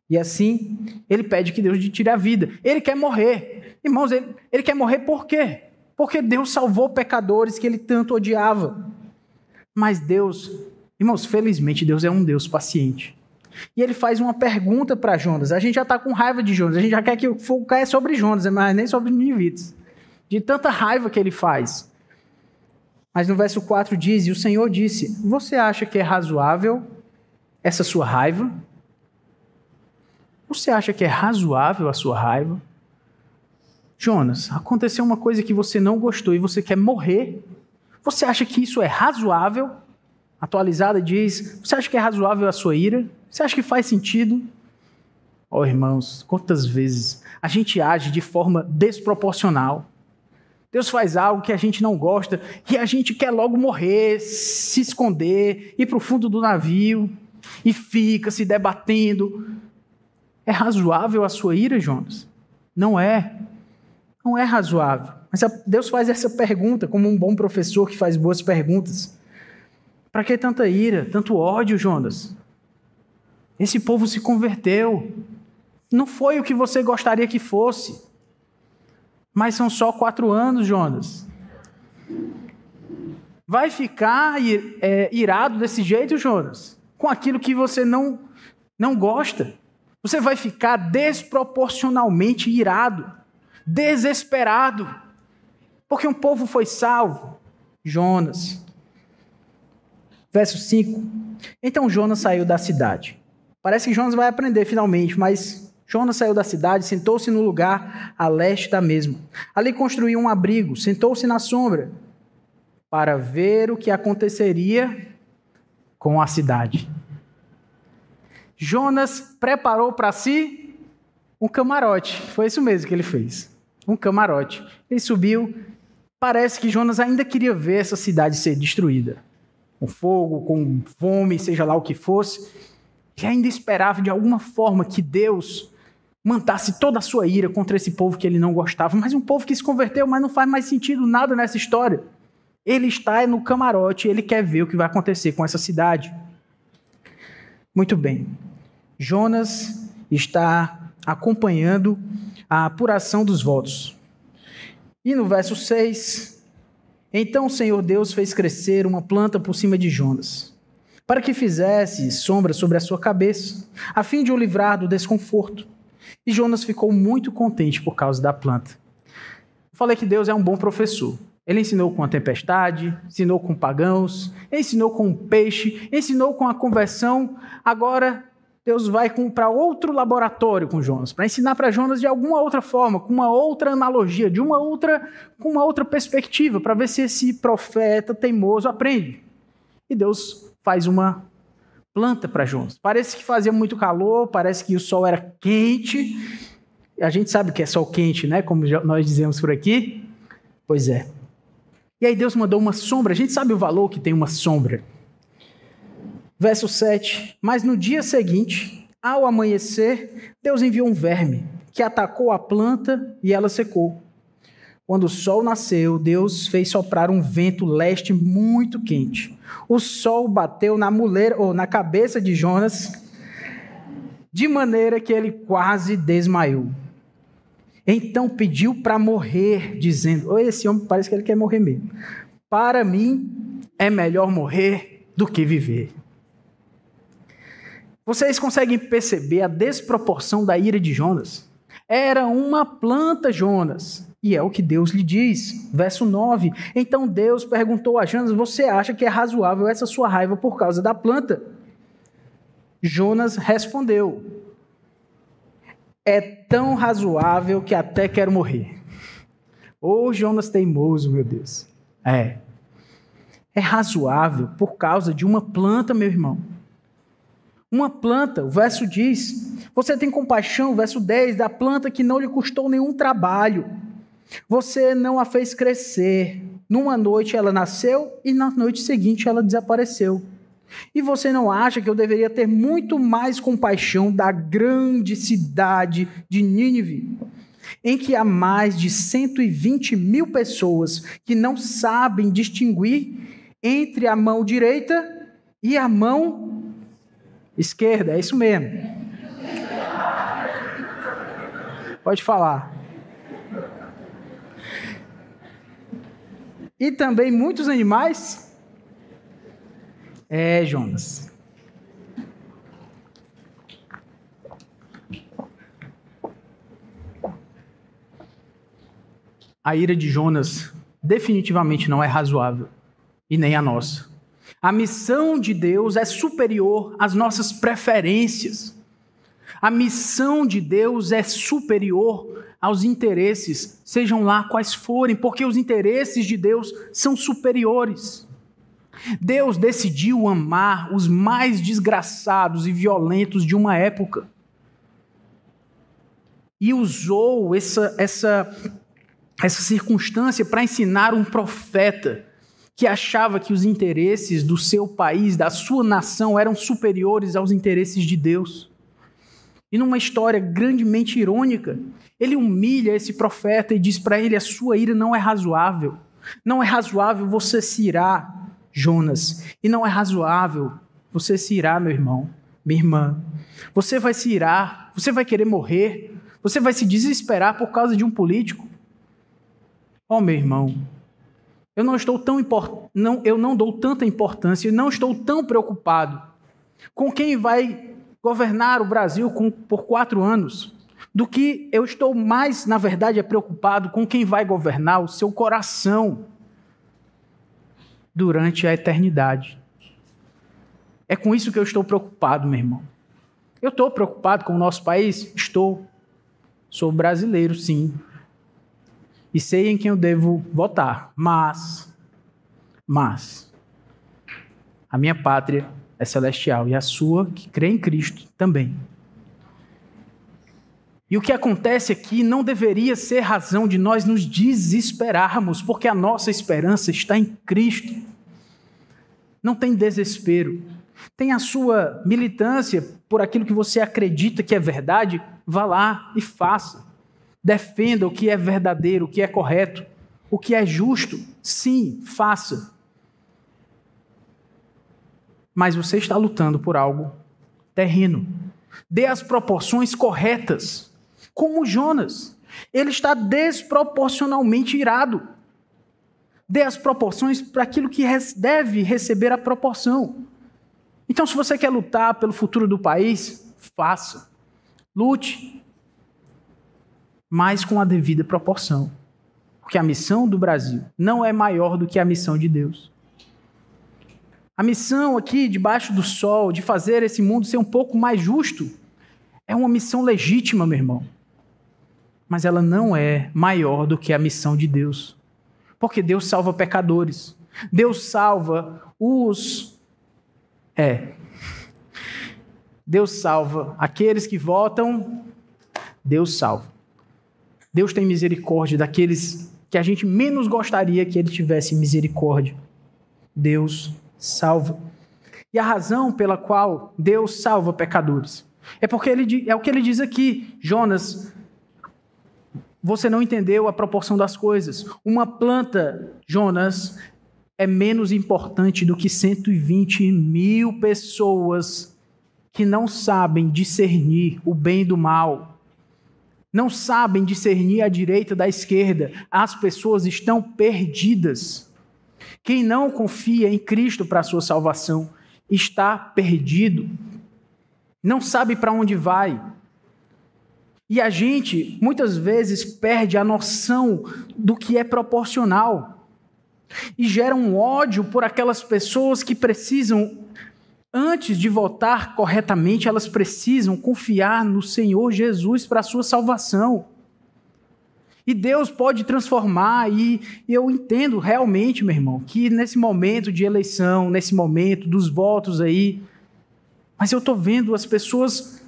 E assim, ele pede que Deus lhe tire a vida. Ele quer morrer. Irmãos, ele, ele quer morrer por quê? Porque Deus salvou pecadores que ele tanto odiava. Mas Deus, irmãos, felizmente Deus é um Deus paciente. E ele faz uma pergunta para Jonas. A gente já está com raiva de Jonas, a gente já quer que o fogo caia sobre Jonas, mas nem sobre Nivites. De tanta raiva que ele faz. Mas no verso 4 diz: E o Senhor disse: Você acha que é razoável essa sua raiva? Você acha que é razoável a sua raiva? Jonas, aconteceu uma coisa que você não gostou e você quer morrer. Você acha que isso é razoável? Atualizada diz: Você acha que é razoável a sua ira? Você acha que faz sentido? Oh, irmãos, quantas vezes a gente age de forma desproporcional. Deus faz algo que a gente não gosta e a gente quer logo morrer, se esconder, ir para o fundo do navio e fica se debatendo. É razoável a sua ira, Jonas? Não é. Não é razoável. Mas Deus faz essa pergunta como um bom professor que faz boas perguntas. Para que tanta ira, tanto ódio, Jonas? Esse povo se converteu. Não foi o que você gostaria que fosse. Mas são só quatro anos, Jonas. Vai ficar é, irado desse jeito, Jonas? Com aquilo que você não, não gosta. Você vai ficar desproporcionalmente irado, desesperado, porque um povo foi salvo. Jonas. Verso 5. Então Jonas saiu da cidade Parece que Jonas vai aprender finalmente, mas Jonas saiu da cidade, sentou-se no lugar a leste da mesma. Ali construiu um abrigo, sentou-se na sombra para ver o que aconteceria com a cidade. Jonas preparou para si um camarote. Foi isso mesmo que ele fez. Um camarote. Ele subiu. Parece que Jonas ainda queria ver essa cidade ser destruída. Com fogo, com fome, seja lá o que fosse que ainda esperava de alguma forma que Deus mandasse toda a sua ira contra esse povo que ele não gostava, mas um povo que se converteu, mas não faz mais sentido nada nessa história. Ele está no camarote, ele quer ver o que vai acontecer com essa cidade. Muito bem. Jonas está acompanhando a apuração dos votos. E no verso 6, então o Senhor Deus fez crescer uma planta por cima de Jonas para que fizesse sombra sobre a sua cabeça, a fim de o livrar do desconforto. E Jonas ficou muito contente por causa da planta. falei que Deus é um bom professor. Ele ensinou com a tempestade, ensinou com pagãos, ensinou com o peixe, ensinou com a conversão. Agora Deus vai para outro laboratório com Jonas, para ensinar para Jonas de alguma outra forma, com uma outra analogia, de uma outra, com uma outra perspectiva, para ver se esse profeta teimoso aprende. E Deus faz uma planta para Jonas. Parece que fazia muito calor, parece que o sol era quente. A gente sabe que é sol quente, né? Como nós dizemos por aqui. Pois é. E aí Deus mandou uma sombra. A gente sabe o valor que tem uma sombra. Verso 7. Mas no dia seguinte, ao amanhecer, Deus enviou um verme que atacou a planta e ela secou. Quando o sol nasceu, Deus fez soprar um vento leste muito quente. O sol bateu na mulher ou na cabeça de Jonas, de maneira que ele quase desmaiou. Então pediu para morrer, dizendo: Esse homem parece que ele quer morrer mesmo. Para mim é melhor morrer do que viver. Vocês conseguem perceber a desproporção da ira de Jonas? Era uma planta, Jonas. E é o que Deus lhe diz. Verso 9. Então Deus perguntou a Jonas: Você acha que é razoável essa sua raiva por causa da planta? Jonas respondeu: É tão razoável que até quero morrer. Ô oh, Jonas teimoso, meu Deus. É. É razoável por causa de uma planta, meu irmão. Uma planta, o verso diz: Você tem compaixão, verso 10, da planta que não lhe custou nenhum trabalho. Você não a fez crescer. Numa noite ela nasceu e na noite seguinte ela desapareceu. E você não acha que eu deveria ter muito mais compaixão da grande cidade de Nínive, em que há mais de 120 mil pessoas que não sabem distinguir entre a mão direita e a mão esquerda? É isso mesmo. Pode falar. E também muitos animais é, Jonas. A ira de Jonas definitivamente não é razoável, e nem a nossa. A missão de Deus é superior às nossas preferências. A missão de Deus é superior aos interesses, sejam lá quais forem, porque os interesses de Deus são superiores. Deus decidiu amar os mais desgraçados e violentos de uma época. E usou essa, essa, essa circunstância para ensinar um profeta que achava que os interesses do seu país, da sua nação, eram superiores aos interesses de Deus. E numa história grandemente irônica, ele humilha esse profeta e diz para ele: a sua ira não é razoável. Não é razoável você se irar Jonas. E não é razoável você se irar, meu irmão, minha irmã. Você vai se irar, você vai querer morrer, você vai se desesperar por causa de um político. Oh, meu irmão, eu não estou tão não, eu não dou tanta importância, não estou tão preocupado com quem vai governar o Brasil com, por quatro anos, do que eu estou mais, na verdade, é preocupado com quem vai governar o seu coração durante a eternidade. É com isso que eu estou preocupado, meu irmão. Eu estou preocupado com o nosso país? Estou. Sou brasileiro, sim. E sei em quem eu devo votar. Mas, mas, a minha pátria é celestial e a sua, que crê em Cristo, também. E o que acontece aqui não deveria ser razão de nós nos desesperarmos, porque a nossa esperança está em Cristo. Não tem desespero. Tem a sua militância por aquilo que você acredita que é verdade, vá lá e faça. Defenda o que é verdadeiro, o que é correto, o que é justo. Sim, faça. Mas você está lutando por algo terreno. Dê as proporções corretas como Jonas. Ele está desproporcionalmente irado. Dê as proporções para aquilo que deve receber a proporção. Então, se você quer lutar pelo futuro do país, faça. Lute. Mas com a devida proporção. Porque a missão do Brasil não é maior do que a missão de Deus. A missão aqui, debaixo do sol, de fazer esse mundo ser um pouco mais justo, é uma missão legítima, meu irmão mas ela não é maior do que a missão de Deus. Porque Deus salva pecadores. Deus salva os. É. Deus salva aqueles que votam. Deus salva. Deus tem misericórdia daqueles que a gente menos gostaria que ele tivesse misericórdia. Deus salva. E a razão pela qual Deus salva pecadores é porque ele, é o que ele diz aqui. Jonas você não entendeu a proporção das coisas. Uma planta, Jonas, é menos importante do que 120 mil pessoas que não sabem discernir o bem do mal, não sabem discernir a direita da esquerda. As pessoas estão perdidas. Quem não confia em Cristo para a sua salvação está perdido, não sabe para onde vai. E a gente muitas vezes perde a noção do que é proporcional e gera um ódio por aquelas pessoas que precisam, antes de votar corretamente, elas precisam confiar no Senhor Jesus para a sua salvação. E Deus pode transformar, e eu entendo realmente, meu irmão, que nesse momento de eleição, nesse momento dos votos aí, mas eu estou vendo as pessoas,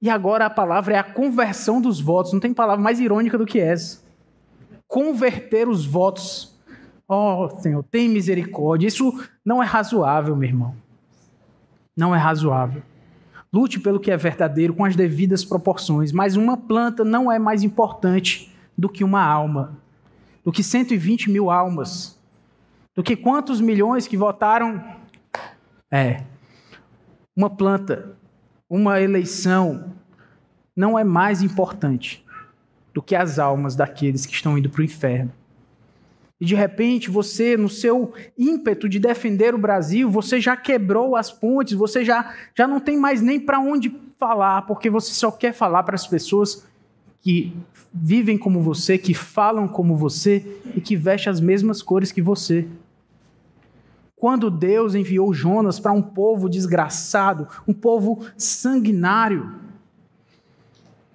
e agora a palavra é a conversão dos votos, não tem palavra mais irônica do que essa. Converter os votos. Oh, Senhor, tem misericórdia. Isso não é razoável, meu irmão. Não é razoável. Lute pelo que é verdadeiro com as devidas proporções, mas uma planta não é mais importante do que uma alma, do que 120 mil almas, do que quantos milhões que votaram. É, uma planta, uma eleição, não é mais importante do que as almas daqueles que estão indo para o inferno. E de repente você, no seu ímpeto de defender o Brasil, você já quebrou as pontes, você já, já não tem mais nem para onde falar, porque você só quer falar para as pessoas que vivem como você, que falam como você e que vestem as mesmas cores que você. Quando Deus enviou Jonas para um povo desgraçado, um povo sanguinário,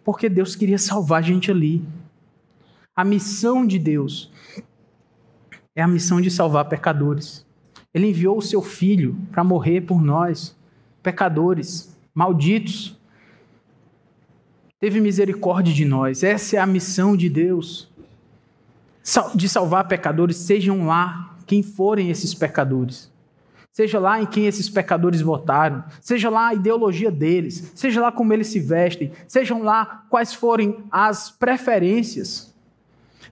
porque Deus queria salvar a gente ali. A missão de Deus é a missão de salvar pecadores. Ele enviou o seu filho para morrer por nós, pecadores, malditos, teve misericórdia de nós. Essa é a missão de Deus. De salvar pecadores, sejam lá quem forem esses pecadores. Seja lá em quem esses pecadores votaram, seja lá a ideologia deles, seja lá como eles se vestem, sejam lá quais forem as preferências.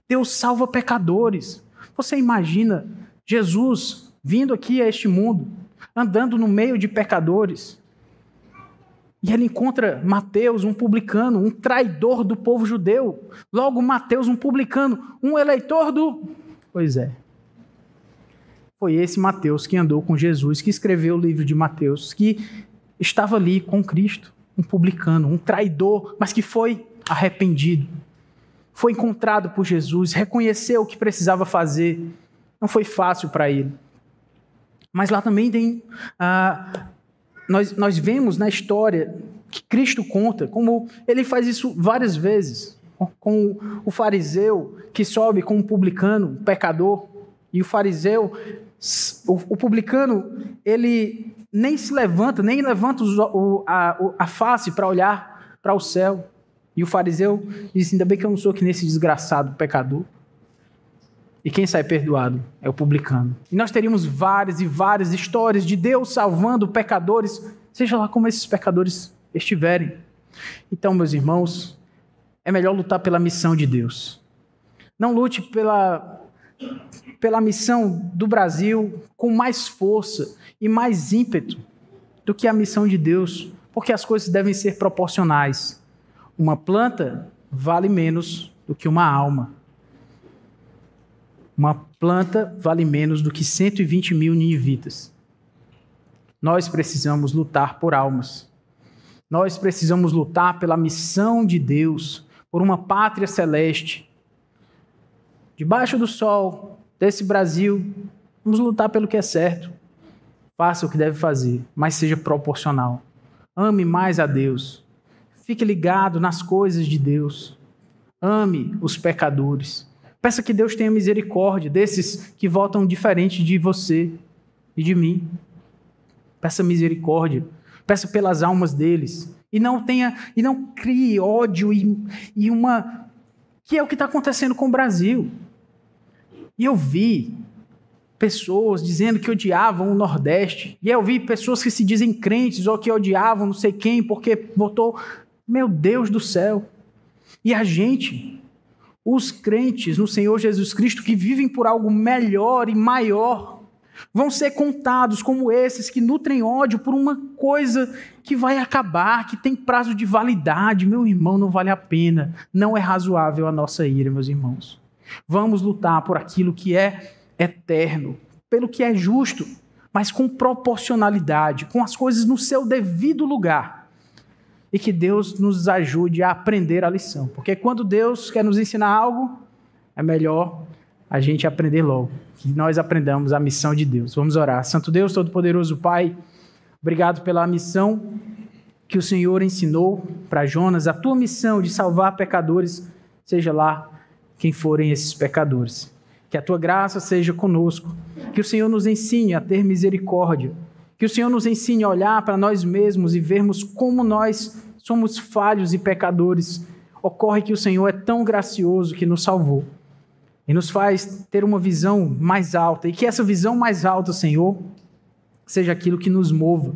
Deus salva pecadores. Você imagina Jesus vindo aqui a este mundo, andando no meio de pecadores, e ele encontra Mateus, um publicano, um traidor do povo judeu. Logo, Mateus, um publicano, um eleitor do. Pois é. Foi esse Mateus que andou com Jesus, que escreveu o livro de Mateus, que estava ali com Cristo, um publicano, um traidor, mas que foi arrependido. Foi encontrado por Jesus, reconheceu o que precisava fazer. Não foi fácil para ele. Mas lá também tem ah, nós, nós vemos na história que Cristo conta, como ele faz isso várias vezes, com o fariseu que sobe com um publicano, um pecador, e o fariseu, o, o publicano, ele nem se levanta, nem levanta o, a, a face para olhar para o céu. E o fariseu diz: Ainda bem que eu não sou que nesse desgraçado pecador. E quem sai perdoado é o publicano. E nós teríamos várias e várias histórias de Deus salvando pecadores, seja lá como esses pecadores estiverem. Então, meus irmãos, é melhor lutar pela missão de Deus. Não lute pela, pela missão do Brasil com mais força e mais ímpeto do que a missão de Deus, porque as coisas devem ser proporcionais. Uma planta vale menos do que uma alma. Uma planta vale menos do que 120 mil ninivitas. Nós precisamos lutar por almas. Nós precisamos lutar pela missão de Deus, por uma pátria celeste. Debaixo do sol desse Brasil, vamos lutar pelo que é certo. Faça o que deve fazer, mas seja proporcional. Ame mais a Deus. Fique ligado nas coisas de Deus. Ame os pecadores. Peça que Deus tenha misericórdia desses que votam diferente de você e de mim. Peça misericórdia. Peça pelas almas deles. E não tenha e não crie ódio e, e uma que é o que está acontecendo com o Brasil. E eu vi pessoas dizendo que odiavam o Nordeste. E eu vi pessoas que se dizem crentes ou que odiavam não sei quem porque votou. Meu Deus do céu. E a gente os crentes no Senhor Jesus Cristo que vivem por algo melhor e maior vão ser contados como esses que nutrem ódio por uma coisa que vai acabar, que tem prazo de validade. Meu irmão, não vale a pena. Não é razoável a nossa ira, meus irmãos. Vamos lutar por aquilo que é eterno, pelo que é justo, mas com proporcionalidade, com as coisas no seu devido lugar. E que Deus nos ajude a aprender a lição. Porque quando Deus quer nos ensinar algo, é melhor a gente aprender logo. Que nós aprendamos a missão de Deus. Vamos orar. Santo Deus, Todo-Poderoso Pai, obrigado pela missão que o Senhor ensinou para Jonas, a tua missão de salvar pecadores, seja lá quem forem esses pecadores. Que a tua graça seja conosco. Que o Senhor nos ensine a ter misericórdia. Que o Senhor nos ensine a olhar para nós mesmos e vermos como nós somos falhos e pecadores. Ocorre que o Senhor é tão gracioso que nos salvou e nos faz ter uma visão mais alta. E que essa visão mais alta, Senhor, seja aquilo que nos mova.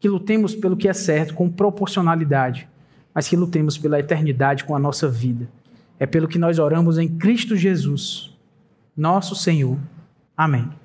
Que lutemos pelo que é certo, com proporcionalidade, mas que lutemos pela eternidade com a nossa vida. É pelo que nós oramos em Cristo Jesus, nosso Senhor. Amém.